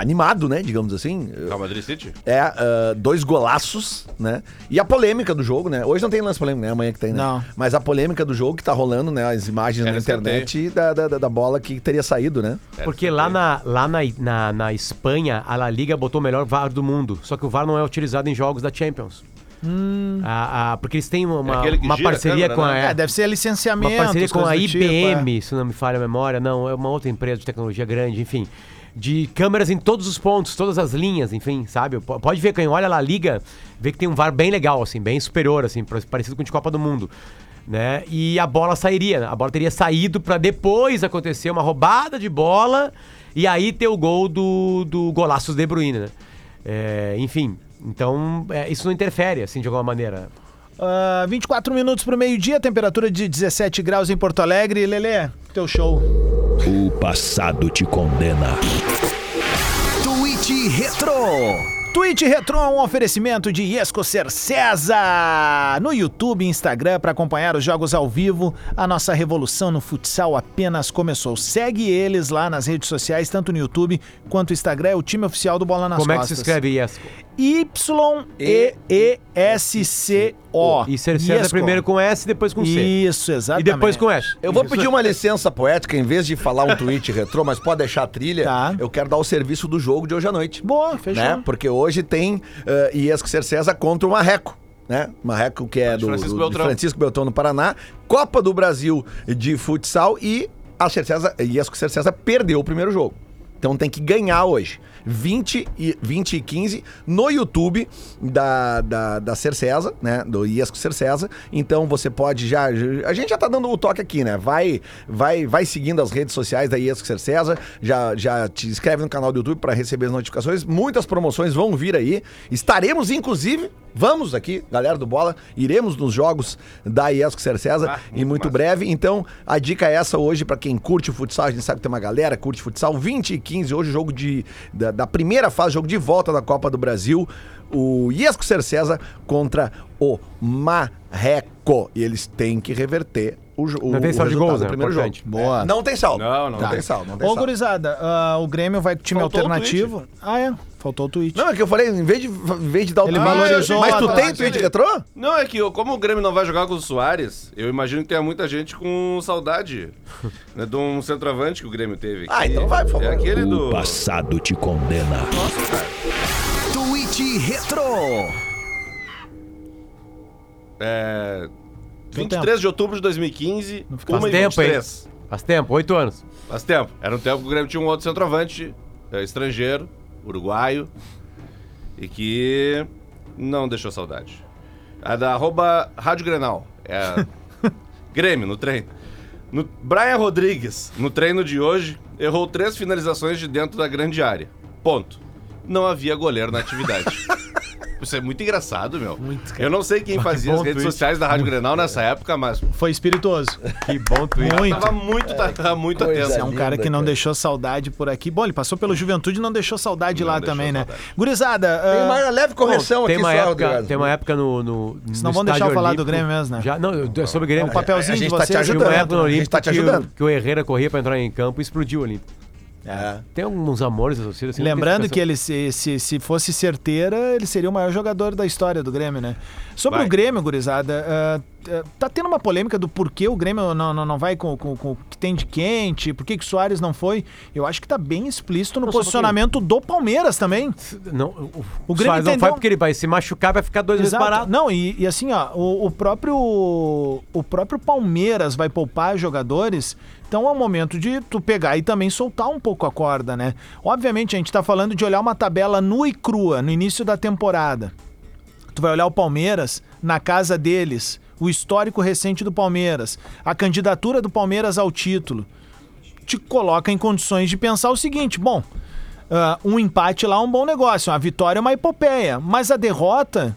animado, né? Digamos assim. Real Madrid City? É, ah, dois golaços, né? E a polêmica do jogo, né? Hoje não tem lance polêmico, né? Amanhã que tem, né? Não. Mas a polêmica do jogo que tá rolando, né? As imagens Era na internet da, da, da- da bola que teria saído, né? Porque lá, na, lá na, na, na Espanha, a La Liga botou o melhor VAR do mundo. Só que o VAR não é utilizado em jogos da Champions. A- a- porque eles têm uma, É uma gira a parceria câmera, com a. né? É, deve ser uma licenciamento. parceria com a do tipo, IBM, é. se não me falha a memória. Não, é uma outra empresa de tecnologia grande, enfim. De câmeras em todos os pontos, todas as linhas, enfim, sabe? Pode ver, quem olha lá a liga, vê que tem um VAR bem legal, assim, bem superior, assim, parecido com o de Copa do Mundo. Né? E a bola sairia, né? a bola teria saído pra depois acontecer uma roubada de bola e aí ter o gol do, do golaço De Bruyne, né? É, enfim, então é, isso não interfere, assim, de alguma maneira. Ah, 24 minutos pro meio-dia, temperatura de 17 graus em Porto Alegre. Lelê, teu show. O passado te condena. Tweet Retro. Twitch Retro, um oferecimento de Iesco Ser César. No YouTube e Instagram para acompanhar os jogos ao vivo. A nossa revolução no futsal apenas começou. Segue eles lá nas redes sociais, tanto no YouTube quanto no Instagram. É o time oficial do Bola nas Como é que Costas. se escreve Iesco? Y-E-E-S-C-O. E ser César Iesco. primeiro com S, depois com C. Isso, E exatamente. depois com S. Eu vou pedir uma licença poética, em vez de falar um tweet retrô, mas pode deixar a trilha. Tá. Eu quero dar o serviço do jogo de hoje à noite. Boa, fechou. né? Porque hoje tem uh, Iesco Ser César contra o Marreco. Né? Marreco que é do, Francisco do- de Beltrão. Francisco Beltrão no Paraná, Copa do Brasil de futsal e a Ser César, Iesco Ser César perdeu o primeiro jogo. Então tem que ganhar hoje. 20 e, 20 e 15 no YouTube da, da, da Ser César, né? Do Iesco Ser César. Então você pode já. A gente já tá dando o toque aqui, né? Vai, vai, vai seguindo as redes sociais da Iesco Ser César. Já, já te inscreve no canal do YouTube para receber as notificações. Muitas promoções vão vir aí. Estaremos, inclusive, vamos aqui, galera do Bola, iremos nos jogos da Iesco Ser César Ah, e muito massa. breve. Então, a dica é essa hoje para quem curte o futsal. A gente sabe que tem uma galera curte futsal. 20 e 15, hoje jogo de, da, da primeira fase, jogo de volta da Copa do Brasil. O Iesco Ser César contra o Marreco. E eles têm que reverter o, o, Não tem saldo de gols, né? primeiro Importante. jogo. Boa. É, Não tem saldo. Não, não Não tem. saldo, não tem Ô, saldo. gurizada, ah, o Grêmio vai com time Faltou o alternativo. Ah, é. Faltou o tweet. Não, é que eu falei, em vez de, em vez de dar o Ele tweet- valorizou Mas tu a- tem a- tweet retrô? Não, é que eu- como o Grêmio não vai jogar com o Soares, eu imagino que tenha muita gente com saudade né, de um centroavante que o Grêmio teve. Ah, que então vai, por favor. É aquele do. O passado te condena. Tweet Retro. É, Tem 23 de outubro de 2015, fica- 1 Faz tempo, hein? 23. Faz tempo, oito anos. Faz tempo. Era um tempo que o Grêmio tinha um outro centroavante é, estrangeiro, uruguaio, e que não deixou saudade. A da arroba Rádio Grenal. É Grêmio, no treino. No, Brian Rodrigues, no treino de hoje, errou três finalizações de dentro da grande área. Ponto. Não havia goleiro na atividade. Isso é muito engraçado, meu. Muito, cara. Eu não sei quem fazia as redes tweet. sociais da Rádio Grenal nessa época, mas Foi espirituoso. Que bom tweet. Muito. tava muito, tava muito Esse é atento. um linda, cara que não cara. deixou saudade por aqui. Bom, ele passou pelo Juventude e não deixou saudade Não lá deixou também, né? saudade. Gurizada, Tem ah, uma leve correção Bom, tem aqui uma só, época. Tem uma época no. no Senão no vão deixar eu falar do olímpico. Grêmio mesmo, né? Já, não, eu- é sobre o Grêmio. É um papelzinho A de tá te vocês. Ajudando. uma época no A gente Olímpico tá te que, o, ajudando. que o Herrera corria pra entrar em campo e explodiu o Olímpico. É. Tem alguns amores torcida. assim, Lembrando que ele, se, se, se fosse certeira, ele seria o maior jogador da história do Grêmio, né? Sobre Vai. o Grêmio, gurizada, ah, tá tendo uma polêmica do porquê o Grêmio não, não, não vai com, com, com o que tem de quente, por que que o Soares não foi. Eu acho que tá bem explícito no posicionamento do Palmeiras também. Não, o, O Grêmio Soares não vai porque ele vai se machucar, vai ficar dois meses Exato. parado. Não, e, e assim, ó, o, o próprio o próprio Palmeiras vai poupar jogadores, então é o momento de tu pegar e também soltar um pouco a corda, né? Obviamente a gente tá falando de olhar uma tabela nua e crua no início da temporada. Tu vai olhar o Palmeiras na casa deles, o histórico recente do Palmeiras, a candidatura do Palmeiras ao título. Te coloca em condições de pensar o seguinte: bom, ah, um empate lá é um bom negócio, a vitória é uma epopeia, mas a derrota,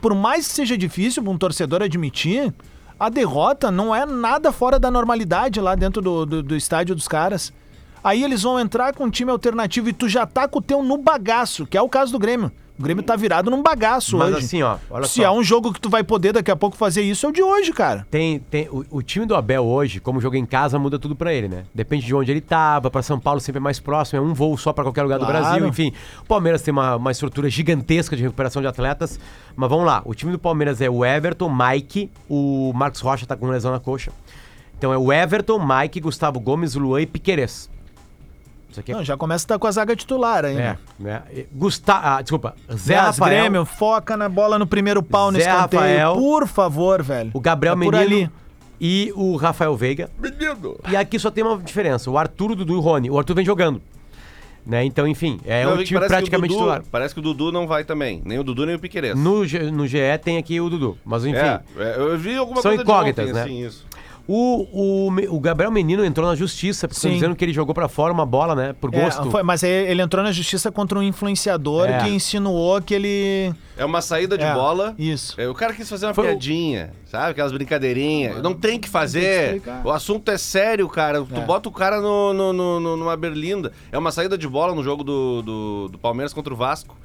por mais que seja difícil para um torcedor admitir, a derrota não é nada fora da normalidade lá dentro do, do, do estádio dos caras. Aí eles vão entrar com um time alternativo e tu já tá com o teu no bagaço, que é o caso do Grêmio. O Grêmio tá virado num bagaço Mas hoje. assim, ó, olha Se só. há um jogo que tu vai poder daqui a pouco fazer isso, é o de hoje, cara. Tem, tem, o, o time do Abel hoje, como joga em casa, muda tudo pra ele, né? Depende de onde ele tava, pra São Paulo sempre é mais próximo, é um voo só pra qualquer lugar do Claro. Brasil, enfim. O Palmeiras tem uma, uma estrutura gigantesca de recuperação de atletas, mas vamos lá, o time do Palmeiras é o Everton, Mike, o Marcos Rocha tá com lesão na coxa. Então é o Everton, Mike, Gustavo Gomes, Luan e Piquerez. Isso aqui é... Não, já começa a estar com a zaga titular aí. É, né? Gustavo, ah, desculpa, Zé Mas, Rafael, Grêmio, foca na bola no primeiro pau no Zé escanteio. Rafael, por favor, velho. o Gabriel É Menino ali. e o Rafael Veiga. Menino. E aqui só tem uma diferença: o Arthur, o Dudu e o Rony. O Arthur vem jogando. Né? Então, enfim, é Eu um time parece que o praticamente Dudu- titular. Parece que o Dudu não vai também. Nem o Dudu, nem o Piqueires. No, no GE tem aqui o Dudu. Mas enfim. É, é, eu vi alguma São coisa incógnitas, de ontem, né? assim, isso. O, o, o Gabriel Menino entrou na justiça, porque estão Sim. dizendo que ele jogou pra fora uma bola, né? Por É, gosto. foi- mas ele entrou na justiça contra um influenciador É. que insinuou que ele. É uma saída de É, bola. Isso. É, o cara quis fazer uma Foi o- piadinha, sabe? Aquelas brincadeirinhas. Não tem que fazer. explicar. o assunto é sério, cara. Tu É. bota o cara no, no- no- no- numa berlinda. É uma saída de bola no jogo do, do, do Palmeiras contra o Vasco.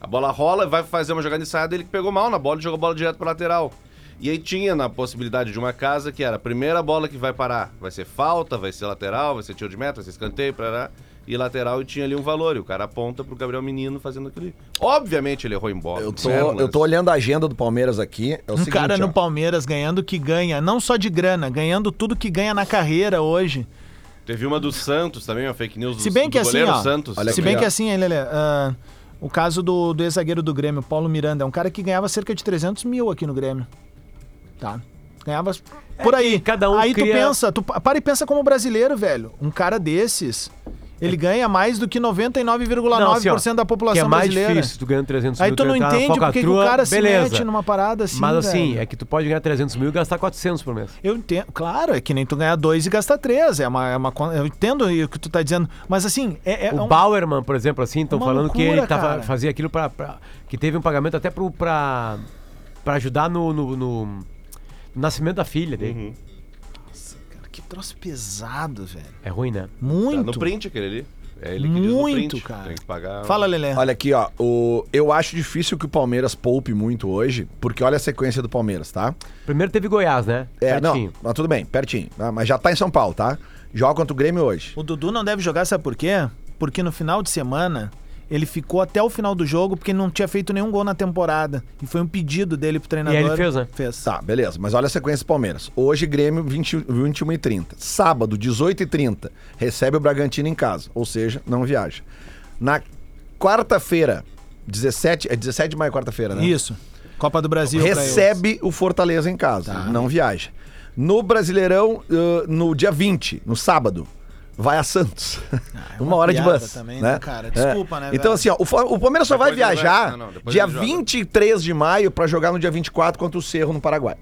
A bola rola, vai fazer uma jogada ensaiada, ele que pegou mal na bola e jogou a bola direto pra lateral. E aí tinha na possibilidade de uma casa que era a primeira bola que vai parar. Vai ser falta, vai ser lateral, vai ser tiro de meta, vai ser escanteio, parará. E lateral e tinha ali um valor. E o cara aponta pro Gabriel Menino fazendo aquilo. Obviamente ele errou em bola. Eu tô, Zero eu tô olhando a agenda do Palmeiras aqui. É o Um seguinte, cara no ó. Palmeiras ganhando o que ganha, não só de grana, ganhando tudo que ganha na carreira hoje. Teve uma do Santos também, uma fake news do, Se bem do que assim, goleiro ó, Santos. Olha Se bem que assim, hein, Lelê, ah, o caso do, do ex-zagueiro do Grêmio, Paulo Miranda, é um cara que ganhava cerca de 300 mil aqui no Grêmio. Tá? Ganhava por aí. É que cada um aí cria- tu pensa, tu pa- para e pensa como brasileiro, velho. Um cara desses, ele ganha mais do que 99,9% Não, assim, da população que é mais brasileira. difícil tu ganhando 300 Aí mil. tu não entende porque que o cara se beleza. mete numa parada assim, Mas assim, velho. é que tu pode ganhar 300 mil e gastar 400 por mês. Eu entendo, claro, é que nem tu ganhar dois e gastar três. É uma, é uma, eu entendo o que tu tá dizendo, mas assim, é, é O um- Bauerman, por exemplo, assim, estão falando que loucura, ele tava, fazia aquilo pra, pra- que teve um pagamento até pro, pra, pra ajudar no, no- no nascimento da filha dele. Uhum. Cara, que troço pesado, velho. É ruim, né? Tá Muito. no print aquele ali. É ele que diz no Muito, print. cara. Tem que pagar. Fala, Lelé. Olha aqui, ó. O, eu acho difícil que o Palmeiras poupe muito hoje, porque olha a sequência do Palmeiras, tá? Primeiro teve Goiás, né? É, Pertinho. não, mas tudo bem, pertinho. tá? Mas já tá em São Paulo, tá? Joga contra o Grêmio hoje. O Dudu não deve jogar, sabe por quê? Porque no final de semana ele ficou até o final do jogo porque não tinha feito nenhum gol na temporada. E foi um pedido dele pro treinador. ele fez, né? Fez. Tá, beleza. Mas olha a sequência do Palmeiras. Hoje, Grêmio, 20, 21 e 30. Sábado, 18 e 30, recebe o Bragantino em casa. Ou seja, não viaja. Na quarta-feira, 17... É 17 de maio, quarta-feira, né? Isso. Copa do Brasil. recebe o Fortaleza em casa. Tá. Não viaja. No Brasileirão, uh, no dia 20, no sábado, vai a Santos. Uma hora de bus. também, né? né, cara? Desculpa, né, Então, velho? assim, ó, o, Palmeiras só vai viajar não, não, dia ele joga. 23 de maio pra jogar no dia 24 contra o Cerro no Paraguai.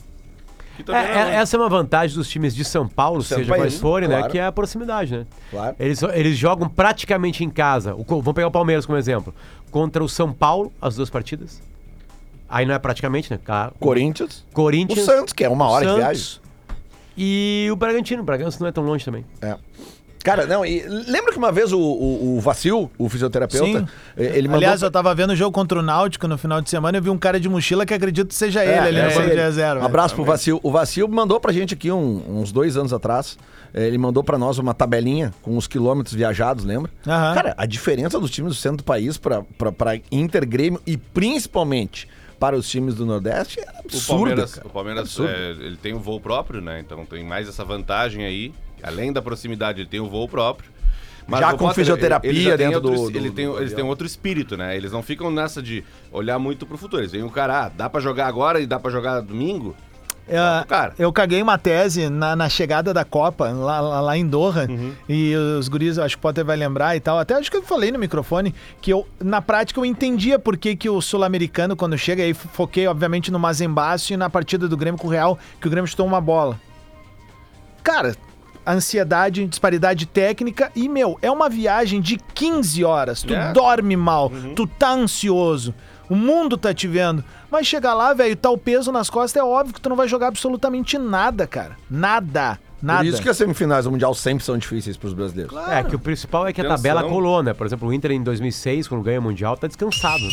É, não- é- essa é uma vantagem dos times de São Paulo, São seja quais forem, né? claro. Que é a proximidade, né? Claro. Eles, eles jogam praticamente em casa. O, vamos pegar o Palmeiras como exemplo. Contra o São Paulo, as duas partidas. Aí não é praticamente, né? Ca- Corinthians. O Corinthians. Santos, que é uma hora de Santos viagem. E o Bragantino. O Bragantino não é tão longe também. É. Cara, não, e lembra que uma vez o, o, o Vacil, o fisioterapeuta, Sim. eh, ele mandou. Aliás, eu tava vendo o jogo contra o Náutico no final de semana e eu vi um cara de mochila que acredito que seja ele ali é, no é banco de reserva. Um abraço pro Vacil. O Vacil mandou pra gente aqui um- uns dois anos atrás. eh, Ele mandou pra nós uma tabelinha com os quilômetros viajados, lembra? Aham. Cara, a diferença dos times do centro do país pra, pra, pra Inter, Grêmio e principalmente para os times do Nordeste é O absurda. Palmeiras, cara. o Palmeiras é, ele tem um voo próprio, né? Então tem mais essa vantagem aí. Além da proximidade, ele tem um voo próprio. Já o com Potter, fisioterapia ele já tem dentro outro, do- do- ele tem, do Eles têm outro espírito, né? Eles não ficam nessa de olhar muito pro futuro. Eles veem o cara, ah, dá pra jogar agora e dá pra jogar domingo. É, Cara. eu caguei uma tese na, na chegada da Copa, lá, lá, lá em Doha, Uhum. e os guris, acho que o Potter vai lembrar e tal, até acho que eu falei no microfone, que eu, na prática, eu entendia por que, que o sul-americano, quando chega, aí foquei, obviamente, no Mazembaço e na partida do Grêmio com o Real, que o Grêmio chutou uma bola. Cara, ansiedade, disparidade técnica e, meu, é uma viagem de 15 horas. Tu É. dorme mal, tu tá ansioso, o mundo tá te vendo. Mas chegar lá, velho, tá o peso nas costas, é óbvio que tu não vai jogar absolutamente nada, cara. Nada. Nada. Por isso que as semifinais do Mundial sempre são difíceis pros brasileiros. É, que o principal é que a Tensão. tabela colou, né? Por exemplo, o Inter em 2006, quando ganha o Mundial, tá descansado.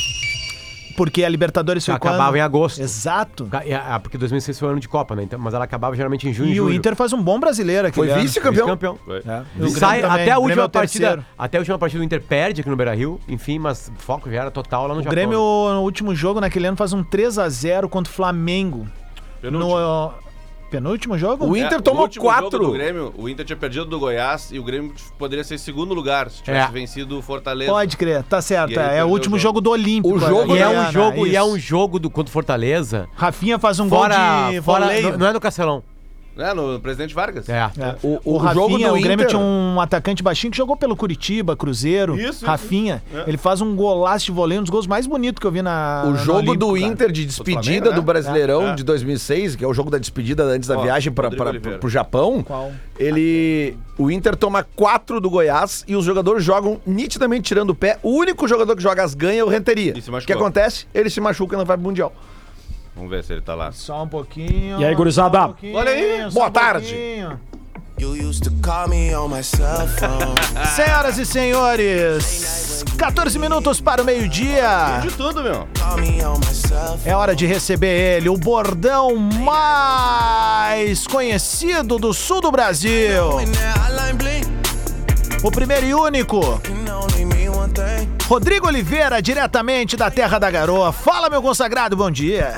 Porque a Libertadores foi Acabava quando? em agosto. Exato. É, Ah, porque 2006 foi o ano de Copa, né? Então, mas ela acabava geralmente em junho e E o julho. Inter faz um bom brasileiro aqui. Foi vice-campeão. Campeão. Foi. E o Grêmio Sai, também. até, a O última é o partida, até a última partida do Inter perde aqui no Beira-Rio, enfim, mas o foco já era total lá no O Japão. Grêmio, no último jogo, naquele ano, faz um 3x0 contra o Flamengo. Penúltimo. No penúltimo jogo? O Inter É, tomou o último jogo quatro. do Grêmio, o Inter tinha perdido do Goiás e o Grêmio poderia ser segundo lugar se tivesse É. vencido o Fortaleza. Pode crer, tá certo. É, é o último o jogo. jogo. do Olímpico. O jogo E é um jogo, e é um jogo do contra o Fortaleza. Rafinha faz um Fora, gol de fora voleio. não, não é no Castelão. É, no Presidente Vargas. É. É. O- O, o Rafinha, jogo do o Grêmio Inter- tinha um atacante baixinho que jogou pelo Curitiba, Cruzeiro. Isso, isso, Rafinha. Ele faz um golaço de voleio, um dos gols mais bonitos que eu vi na. O jogo Olímpico, do cara. Inter de despedida Flamengo, né? do Brasileirão É. de 2006, que é o jogo da despedida antes da Ó, viagem para pro Japão. Qual? Ele. O Inter toma quatro do Goiás e os jogadores jogam nitidamente tirando o pé. O único jogador que joga as ganha é o Renteria. O que acontece? Ele se machuca e não vai pro Mundial. Vamos ver se ele tá lá. Só um pouquinho. E aí, gurizada? um Olha aí, boa um tarde. pouquinho. Senhoras e senhores, 14 minutos para o meio-dia. De tudo, meu. É hora de receber ele, o bordão mais conhecido do sul do Brasil. O primeiro e único. Rodrigo Oliveira, diretamente da Terra da Garoa. Fala, meu consagrado, bom dia.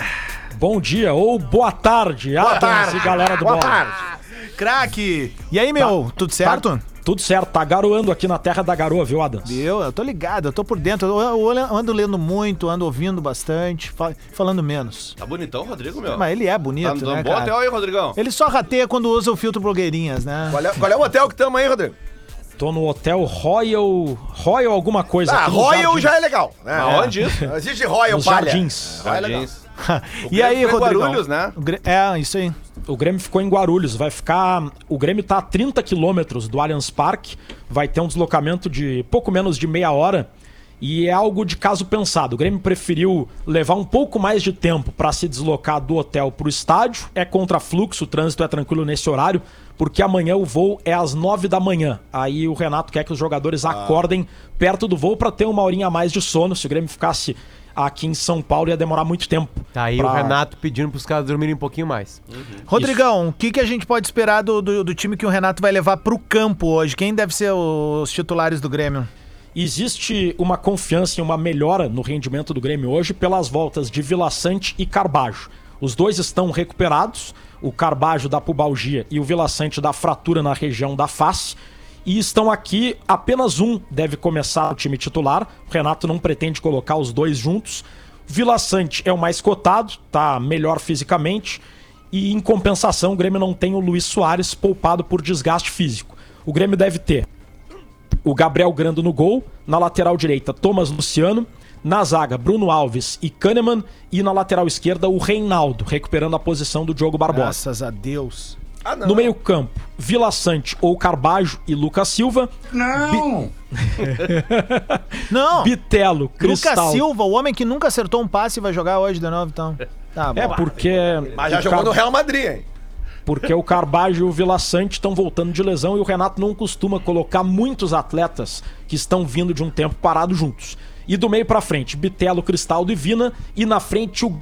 Bom dia ou boa tarde, boa tarde. e galera do Boa Bola. tarde. Craque. E aí, meu, tudo certo? Tá, tudo certo, tá garoando aqui na terra da garoa, viu, Adams? Eu, eu tô ligado, eu tô por dentro. Eu, eu ando lendo muito, ando ouvindo bastante, fa- falando menos. Tá bonitão, Rodrigo, meu. Mas ele é Tá bonito, no né, bom hotel aí, Rodrigão. Ele só rateia quando usa o filtro blogueirinhas, né? Qual é, qual é o hotel que estamos aí, Rodrigo? Tô no hotel Royal. Royal alguma coisa. Ah, Royal Jardins. já é legal. Né? Aonde isso? Não existe Royal Nos Palha. Jardins. Royal é legal. E aí, Rodrigo? Guarulhos, né? É, isso aí. O Grêmio ficou em Guarulhos, vai ficar. O Grêmio tá a 30 quilômetros do Allianz Parque, vai ter um deslocamento de pouco menos de meia hora. E é algo de caso pensado. O Grêmio preferiu levar um pouco mais de tempo para se deslocar do hotel para o estádio. É contra fluxo, o trânsito é tranquilo nesse horário, porque amanhã o voo é às 9 da manhã. Aí o Renato quer que os jogadores acordem perto do voo para ter uma horinha a mais de sono. Se o Grêmio ficasse aqui em São Paulo, ia demorar muito tempo. Tá aí pra- o Renato pedindo pros caras dormirem um pouquinho mais. Rodrigão, o que, que a gente pode esperar do, do, do time que o Renato vai levar pro campo hoje? Quem deve ser os titulares do Grêmio? Existe uma confiança e uma melhora no rendimento do Grêmio hoje pelas voltas de Vila Sante e Carbajo. Os dois estão recuperados, o Carbajo da pubalgia e o Vila Sante da fratura na região da face. E estão aqui, apenas um deve começar o time titular. O Renato não pretende colocar os dois juntos. Vila Sante é o mais cotado, tá melhor fisicamente. E em compensação, o Grêmio não tem o Luiz Soares poupado por desgaste físico. O Grêmio deve ter o Gabriel Grando no gol, na lateral direita Thomas Luciano, na zaga Bruno Alves e Kahneman e na lateral esquerda o Reinaldo, recuperando a posição do Diogo Barbosa. Graças a Deus. Ah, não. No meio-campo, Vila Sante ou Carbajo e Lucas Silva. Não! Não! Bitelo, Cristal. Lucas Silva, o homem que nunca acertou um passe, vai jogar hoje de novo, então. Tá bom. É, porque. Mas já jogou Car- no Real Madrid, hein? Porque o Carbajo e o Vila Sante estão voltando de lesão e o Renato não costuma colocar muitos atletas que estão vindo de um tempo parado juntos. E do meio pra frente, Bitelo, Cristaldo e Vina. E na frente o.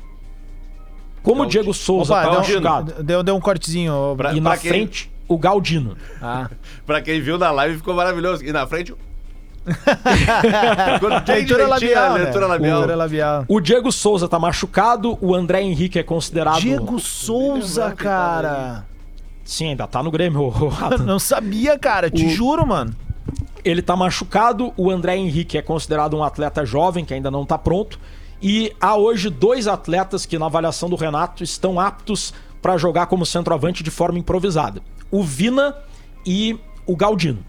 Como o Diego Souza Opa, tá deu, machucado. deu, deu um cortezinho. Pra- E na quem- frente, o Galdino. Ah. Pra quem viu na live ficou maravilhoso. E na frente. Leitura labial, a né? leitura labial. Leitura labial. O Diego Souza tá machucado, o André Henrique é considerado. Diego Souza, cara. Sim, ainda tá no Grêmio, o. Não sabia, cara. Te O- juro, mano. Ele tá machucado, o André Henrique é considerado um atleta jovem que ainda não tá pronto. E há hoje dois atletas que, na avaliação do Renato, estão aptos para jogar como centroavante de forma improvisada: o Vina e o Galdino.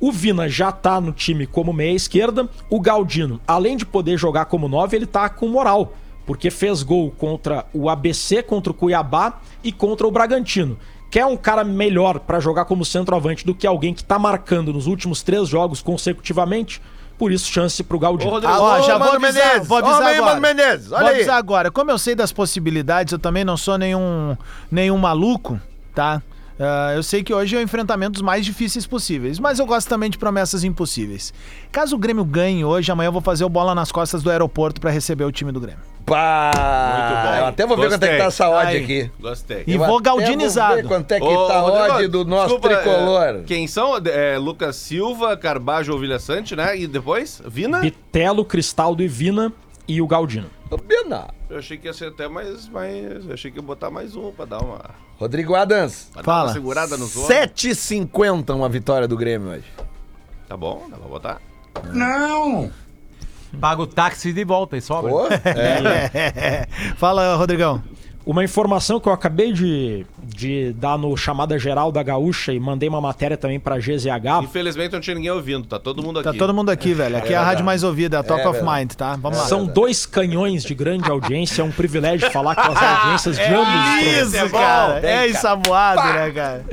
O Vina já tá no time como meia esquerda. O Galdino, além de poder jogar como nove, ele tá com moral, porque fez gol contra o ABC, contra o Cuiabá e contra o Bragantino. Quer um cara melhor pra jogar como centroavante do que alguém que tá marcando nos últimos três jogos consecutivamente? Por isso, chance pro Galdino. Ô, Rodrigo, Ah, ó, já vou Mano avisar, Menezes. vou avisar agora. Mano Menezes, olha vou aí. avisar agora. Como eu sei das possibilidades, eu também não sou nenhum, nenhum maluco, tá? Ah, eu sei que hoje é o enfrentamento dos mais difíceis possíveis, mas eu gosto também de promessas impossíveis. Caso o Grêmio ganhe hoje, amanhã eu vou fazer o bola nas costas do aeroporto pra receber o time do Grêmio. Pá! Muito bom. Eu até vou ver quanto é que tá essa odd Aí. aqui. Gostei. E Eu vou até vou galdinizado. ver quanto é que Ô, tá a Rodrigo, odd do nosso desculpa, tricolor. é, quem são? É, Lucas Silva, Carbajo ou Vilha Sante, né? E depois? Vina? Bitelo, Cristaldo e Vina e o Galdino. Ô, Bina. Eu achei que ia ser até mais. mais eu achei que ia botar mais um pra dar uma. Rodrigo Adams. Pra dar Fala. uma segurada nos ombros. 7,50 uma vitória do Grêmio hoje. Tá bom, dá pra botar. Não! Paga o táxi de volta e sobra. Pô, é. Fala, Rodrigão. Uma informação que eu acabei de, de dar no chamada geral da Gaúcha e mandei uma matéria também pra GZH. Infelizmente não tinha ninguém ouvindo, tá todo mundo aqui. Tá todo mundo aqui, velho. Aqui é, a rádio mais ouvida, a Top É of. Mind, tá? Vamos lá. São dois canhões de grande audiência, é um privilégio falar com as audiências de ambos os programas. Isso, cara. É ensaboado, né, cara?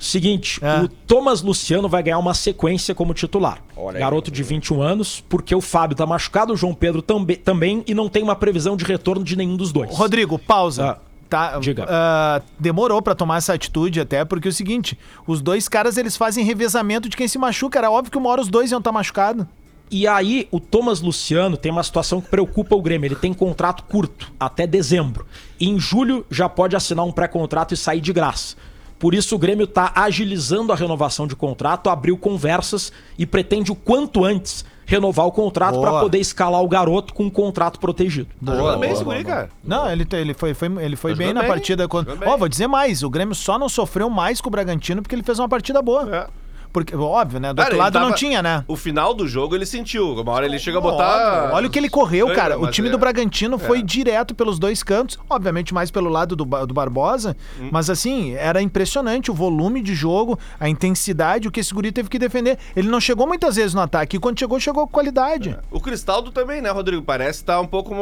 Seguinte, É. o Thomas Luciano vai ganhar uma sequência como titular. Olha aí. Garoto de 21 anos, porque o Fábio tá machucado, o João Pedro tambe- também, e não tem uma previsão de retorno de nenhum dos dois. Rodrigo, pausa. Ah, Tá, diga. ah, demorou pra tomar essa atitude até, porque é o seguinte, os dois caras eles fazem revezamento de quem se machuca, era óbvio que uma hora os dois iam estar machucados. E aí, o Thomas Luciano tem uma situação que preocupa o Grêmio. Ele tem contrato curto, até dezembro. E em julho já pode assinar um pré-contrato e sair de graça. Por isso, o Grêmio está agilizando a renovação de contrato, abriu conversas e pretende o quanto antes renovar o contrato Boa. para poder escalar o garoto com um contrato protegido. Tá jogando bem esse guri, cara. Não, ele, ele foi, foi- ele foi Tá bem jogando na bem, partida. Quando... jogando bem. Ó, vou dizer mais, o Grêmio só não sofreu mais com o Bragantino porque ele fez uma partida boa. É. Porque, óbvio, né? Do Cara, outro lado não tava- tinha, né? O final do jogo ele sentiu. Uma hora ele chega a botar. Óbvio. Olha o que ele correu, cara. O time é- do Bragantino foi é. direto pelos dois cantos, obviamente mais pelo lado do, do Barbosa, Hum. mas assim, era impressionante o volume de jogo, a intensidade, o que esse guri teve que defender. Ele não chegou muitas vezes no ataque, e quando chegou, chegou com qualidade. O Cristaldo também, né, Rodrigo? Parece estar um pouco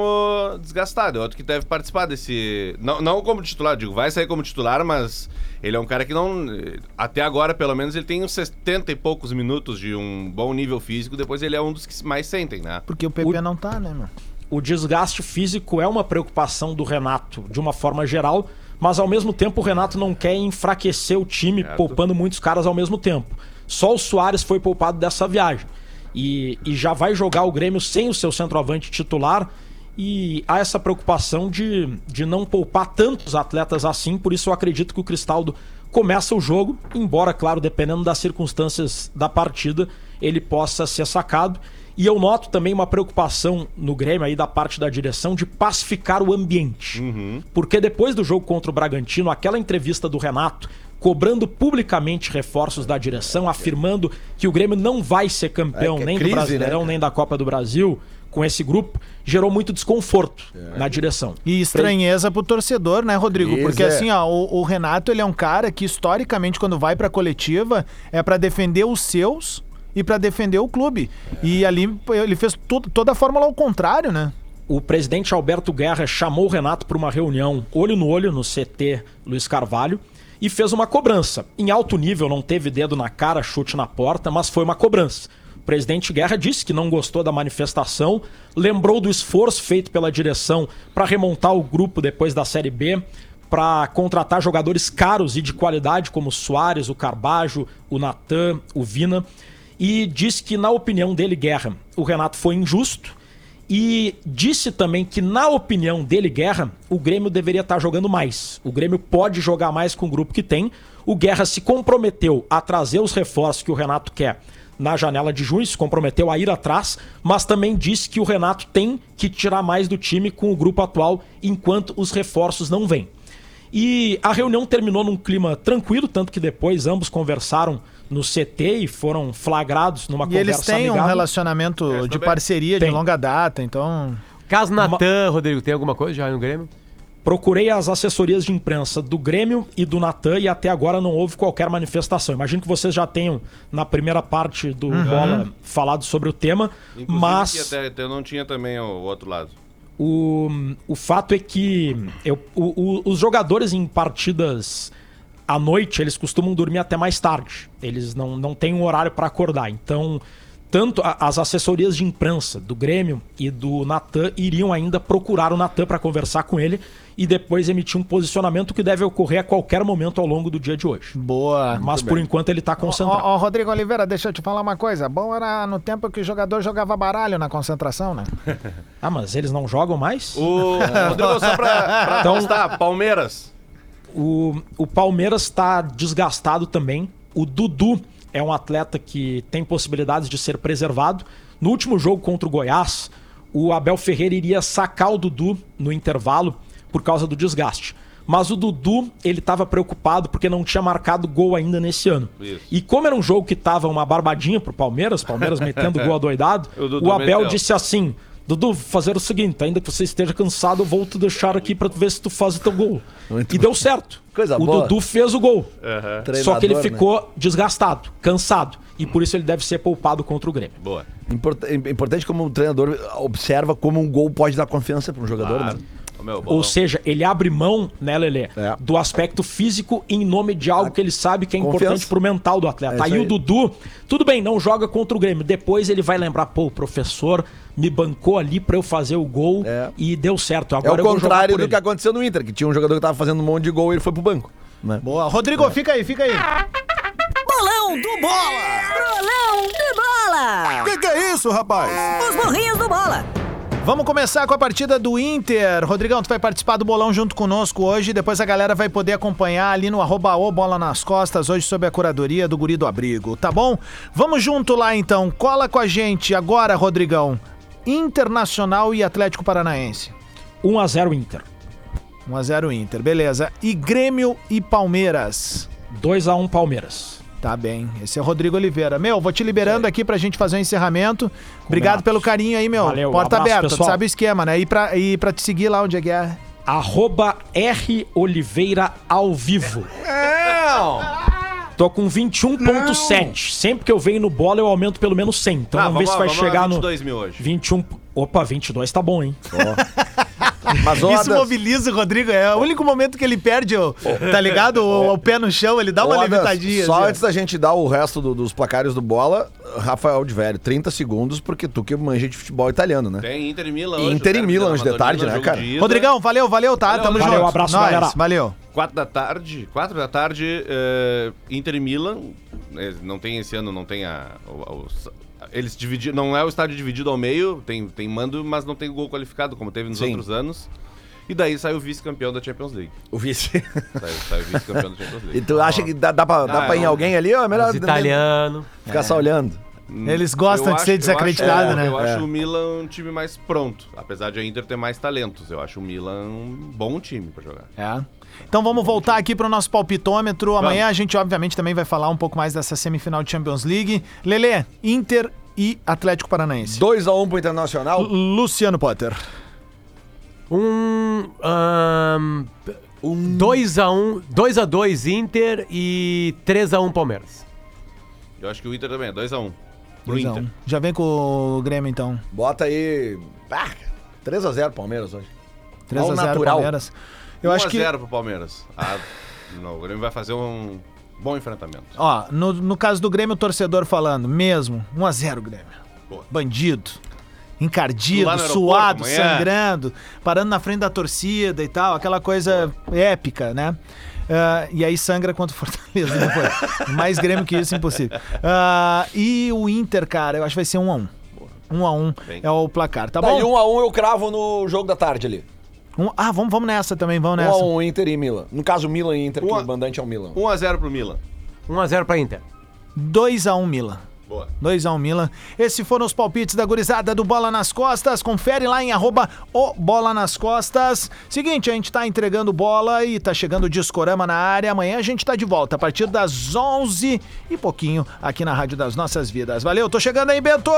desgastado. É outro que deve participar desse. Não, não como titular, digo, vai sair como titular, mas ele é um cara que não. Até agora, pelo menos, ele tem uns 70 e poucos minutos de um bom nível físico. Depois ele é um dos que mais sentem, né? Porque o PP não tá, né, meu? O desgaste físico é uma preocupação do Renato de uma forma geral, mas ao mesmo tempo o Renato não quer enfraquecer o time Certo. poupando muitos caras ao mesmo tempo. Só o Soares foi poupado dessa viagem. E, e já vai jogar o Grêmio sem o seu centroavante titular. E há essa preocupação de, de não poupar tantos atletas assim, por isso eu acredito que o Cristaldo começa o jogo, embora, claro, dependendo das circunstâncias da partida, ele possa ser sacado. E eu noto também uma preocupação no Grêmio aí da parte da direção de pacificar o ambiente. Porque depois do jogo contra o Bragantino, aquela entrevista do Renato cobrando publicamente reforços da direção, afirmando que o Grêmio não vai ser campeão É é nem crise, do Brasileirão, né, nem da Copa do Brasil com esse grupo, gerou muito desconforto na direção. E estranheza pro torcedor, né, Rodrigo? Isso, Porque é. assim, ó, o, o Renato, ele é um cara que historicamente quando vai pra coletiva é pra defender os seus e pra defender o clube. E ali ele fez tudo, toda a fórmula ao contrário, né? O presidente Alberto Guerra chamou o Renato para uma reunião olho no olho no CT Luiz Carvalho e fez uma cobrança. Em alto nível, não teve dedo na cara, chute na porta, mas foi uma cobrança. Presidente Guerra disse que não gostou da manifestação, lembrou do esforço feito pela direção para remontar o grupo depois da Série B, para contratar jogadores caros e de qualidade como o Soares, o Carbajo, o Natan, o Vina, e disse que, na opinião dele, Guerra, o Renato foi injusto e disse também que, na opinião dele, Guerra, o Grêmio deveria estar jogando mais. O Grêmio pode jogar mais com o grupo que tem. O Guerra se comprometeu a trazer os reforços que o Renato quer na janela de junho, se comprometeu a ir atrás, mas também disse que o Renato tem que tirar mais do time com o grupo atual enquanto os reforços não vêm. E a reunião terminou num clima tranquilo, tanto que depois ambos conversaram no CT e foram flagrados numa E conversa eles têm um amigável. relacionamento É, de parceria de Tem. longa data, então. Caso Natan, Rodrigo, tem alguma coisa já no Grêmio? Procurei as assessorias de imprensa do Grêmio e do Natan e até agora não houve qualquer manifestação. Imagino que vocês já tenham, na primeira parte do Bola, falado sobre o tema, Inclusive, mas até, até não tinha também o outro lado. o, o fato é que eu- o- o- os jogadores em partidas à noite, eles costumam dormir até mais tarde. Eles não, não têm um horário para acordar. Então, tanto a- as assessorias de imprensa do Grêmio e do Natan iriam ainda procurar o Natan para conversar com ele e depois emitir um posicionamento que deve ocorrer a qualquer momento ao longo do dia de hoje. Boa. Mas por enquanto ele está concentrado. Ó, Rodrigo Oliveira, deixa eu te falar uma coisa. Bom era no tempo que o jogador jogava baralho na concentração, né? Ah, mas eles não jogam mais? O Rodrigo, só pra, pra Então- constar, Palmeiras. O, o Palmeiras está desgastado também. O Dudu é um atleta que tem possibilidades de ser preservado. No último jogo contra o Goiás, o Abel Ferreira iria sacar o Dudu no intervalo por causa do desgaste. Mas o Dudu, ele estava preocupado porque não tinha marcado gol ainda nesse ano. Isso. E como era um jogo que tava uma barbadinha pro Palmeiras, Palmeiras metendo gol adoidado, O o Abel meteu. disse assim: Dudu, vou fazer o seguinte, ainda que você esteja cansado, eu vou te deixar aqui pra tu ver se tu faz o teu gol. e deu certo. Coisa o boa. Dudu fez o gol. Só que ele Treinador, né? ficou desgastado, cansado. E por isso ele deve ser poupado contra o Grêmio. Boa. Import- importante como o treinador observa como um gol pode dar confiança para um jogador, Claro. né? Meu, Ou seja, ele abre mão, né, Lelê, É. do aspecto físico em nome de algo que ele sabe que é Confiança. importante pro mental do atleta. É aí, aí. o Dudu, tudo bem, não joga contra o Grêmio. Depois ele vai lembrar, pô, o professor me bancou ali pra eu fazer o gol É. e deu certo. É Agora o eu vou jogar contrário do ele. que aconteceu no Inter, que tinha um jogador que tava fazendo um monte de gol e ele foi pro banco. Né? Boa. Rodrigo, fica aí, fica aí. Bolão do Bola! Bolão do Bola! Que que é isso, rapaz? Os burrinhos do Bola! Vamos começar com a partida do Inter. Rodrigão, tu vai participar do bolão junto conosco hoje. Depois a galera vai poder acompanhar ali no arroba o bola nas costas, hoje sob a curadoria do Guri do Abrigo, tá bom? Vamos junto lá então. Cola com a gente agora, Rodrigão. Internacional e Atlético Paranaense. 1x0 Inter. 1x0 Inter, beleza. E Grêmio e Palmeiras. 2x1 Palmeiras. Tá bem. Esse é o Rodrigo Oliveira. Meu, vou te liberando aqui pra gente fazer o encerramento. Obrigado pelo carinho aí, meu. Valeu, um Porta abraço, aberta, tu pessoal. sabe o esquema, né? E pra, e pra te seguir lá onde é que é. Arroba R Oliveira ao vivo. Tô com 21.7. Sempre que eu venho no bola, eu aumento pelo menos 100. Então Ah, vamos ver se vai vamos chegar 22 no mil hoje. 21. Opa, 22 tá bom, hein? Mas ó, Isso mobiliza o Rodrigo. É o único momento que ele perde, o, tá ligado? O, o pé no chão, ele dá uma Adas, levitadinha. Só assim, antes da gente dar o resto do- dos placares do bola, Rafael de Velho, 30 segundos, porque tu que manja de futebol italiano, né? Tem Inter e Milan hoje. Inter e o Milan hoje da de tarde, né, cara? ida. Rodrigão, valeu, valeu, tá? Valeu, Tamo valeu. junto. Valeu, abraço, Nós, galera. Valeu. Quatro da tarde, quatro da tarde, eh, Inter e Milan. eh, Não tem esse ano, não tem a. o- o- eles dividiram. Não é o estádio dividido ao meio, tem, tem mando, mas não tem gol qualificado, como teve nos Sim. outros anos. E daí sai o vice-campeão da Champions League. O vice. Sai, sai o vice-campeão da Champions e League. tu acha que dá, dá pra, dá Ah, pra ir em eu- alguém ali? Ou é melhor Os italianos. ficar só olhando? Eles gostam Eu de ser acho- desacreditado, eu acho, né? Eu acho É. o Milan um time mais pronto, apesar de a Inter ter mais talentos. Eu acho o Milan um bom time pra jogar. É. Então vamos voltar aqui pro nosso palpitômetro. Amanhã a gente, obviamente, também vai falar um pouco mais dessa semifinal de Champions League. Lelê, Inter e Atlético Paranaense. 2x1 pro Internacional. Luciano Potter. Um. ahn, 2x1. 2x2 Inter e 3x1 Palmeiras. Eu acho que o Inter também é 2x1. Pro a Inter. Já vem com o Grêmio, então. Bota aí. Ah, 3x0 Palmeiras hoje. 3 Ao a 0 natural. Palmeiras. Eu acho que 1x0 pro Palmeiras. Ah, Não, o Grêmio vai fazer um bom enfrentamento. Ó, no, no caso do Grêmio, o torcedor falando, mesmo, 1x0 Grêmio. Boa. Bandido. Encardido, suado, amanhã. sangrando, parando na frente da torcida e tal, aquela coisa épica, né? Ah, e aí sangra contra o Fortaleza depois. Mais Grêmio que isso, impossível. Ah, e o Inter, cara, eu acho que vai ser 1x1. 1x1 Bem. é o placar, tá Tá, e bom? um a um eu cravo no jogo da tarde ali. Um- ah, vamos, vamos nessa também, vamos Um nessa. a um Inter e Milan. No caso, Milan e Inter, que Um a- o mandante é o Milan. 1x0 pro Milan. 1x0 pra Inter. 2x1 Milan. Boa. 2x1 Milan. Esses foram os palpites da gurizada do Bola nas Costas. Confere lá em arroba o Bola nas Costas. Seguinte, a gente tá entregando bola e tá chegando o Discorama na área. Amanhã a gente tá de volta a partir das 11 e pouquinho aqui na Rádio das Nossas Vidas. Valeu, tô chegando aí, Bento!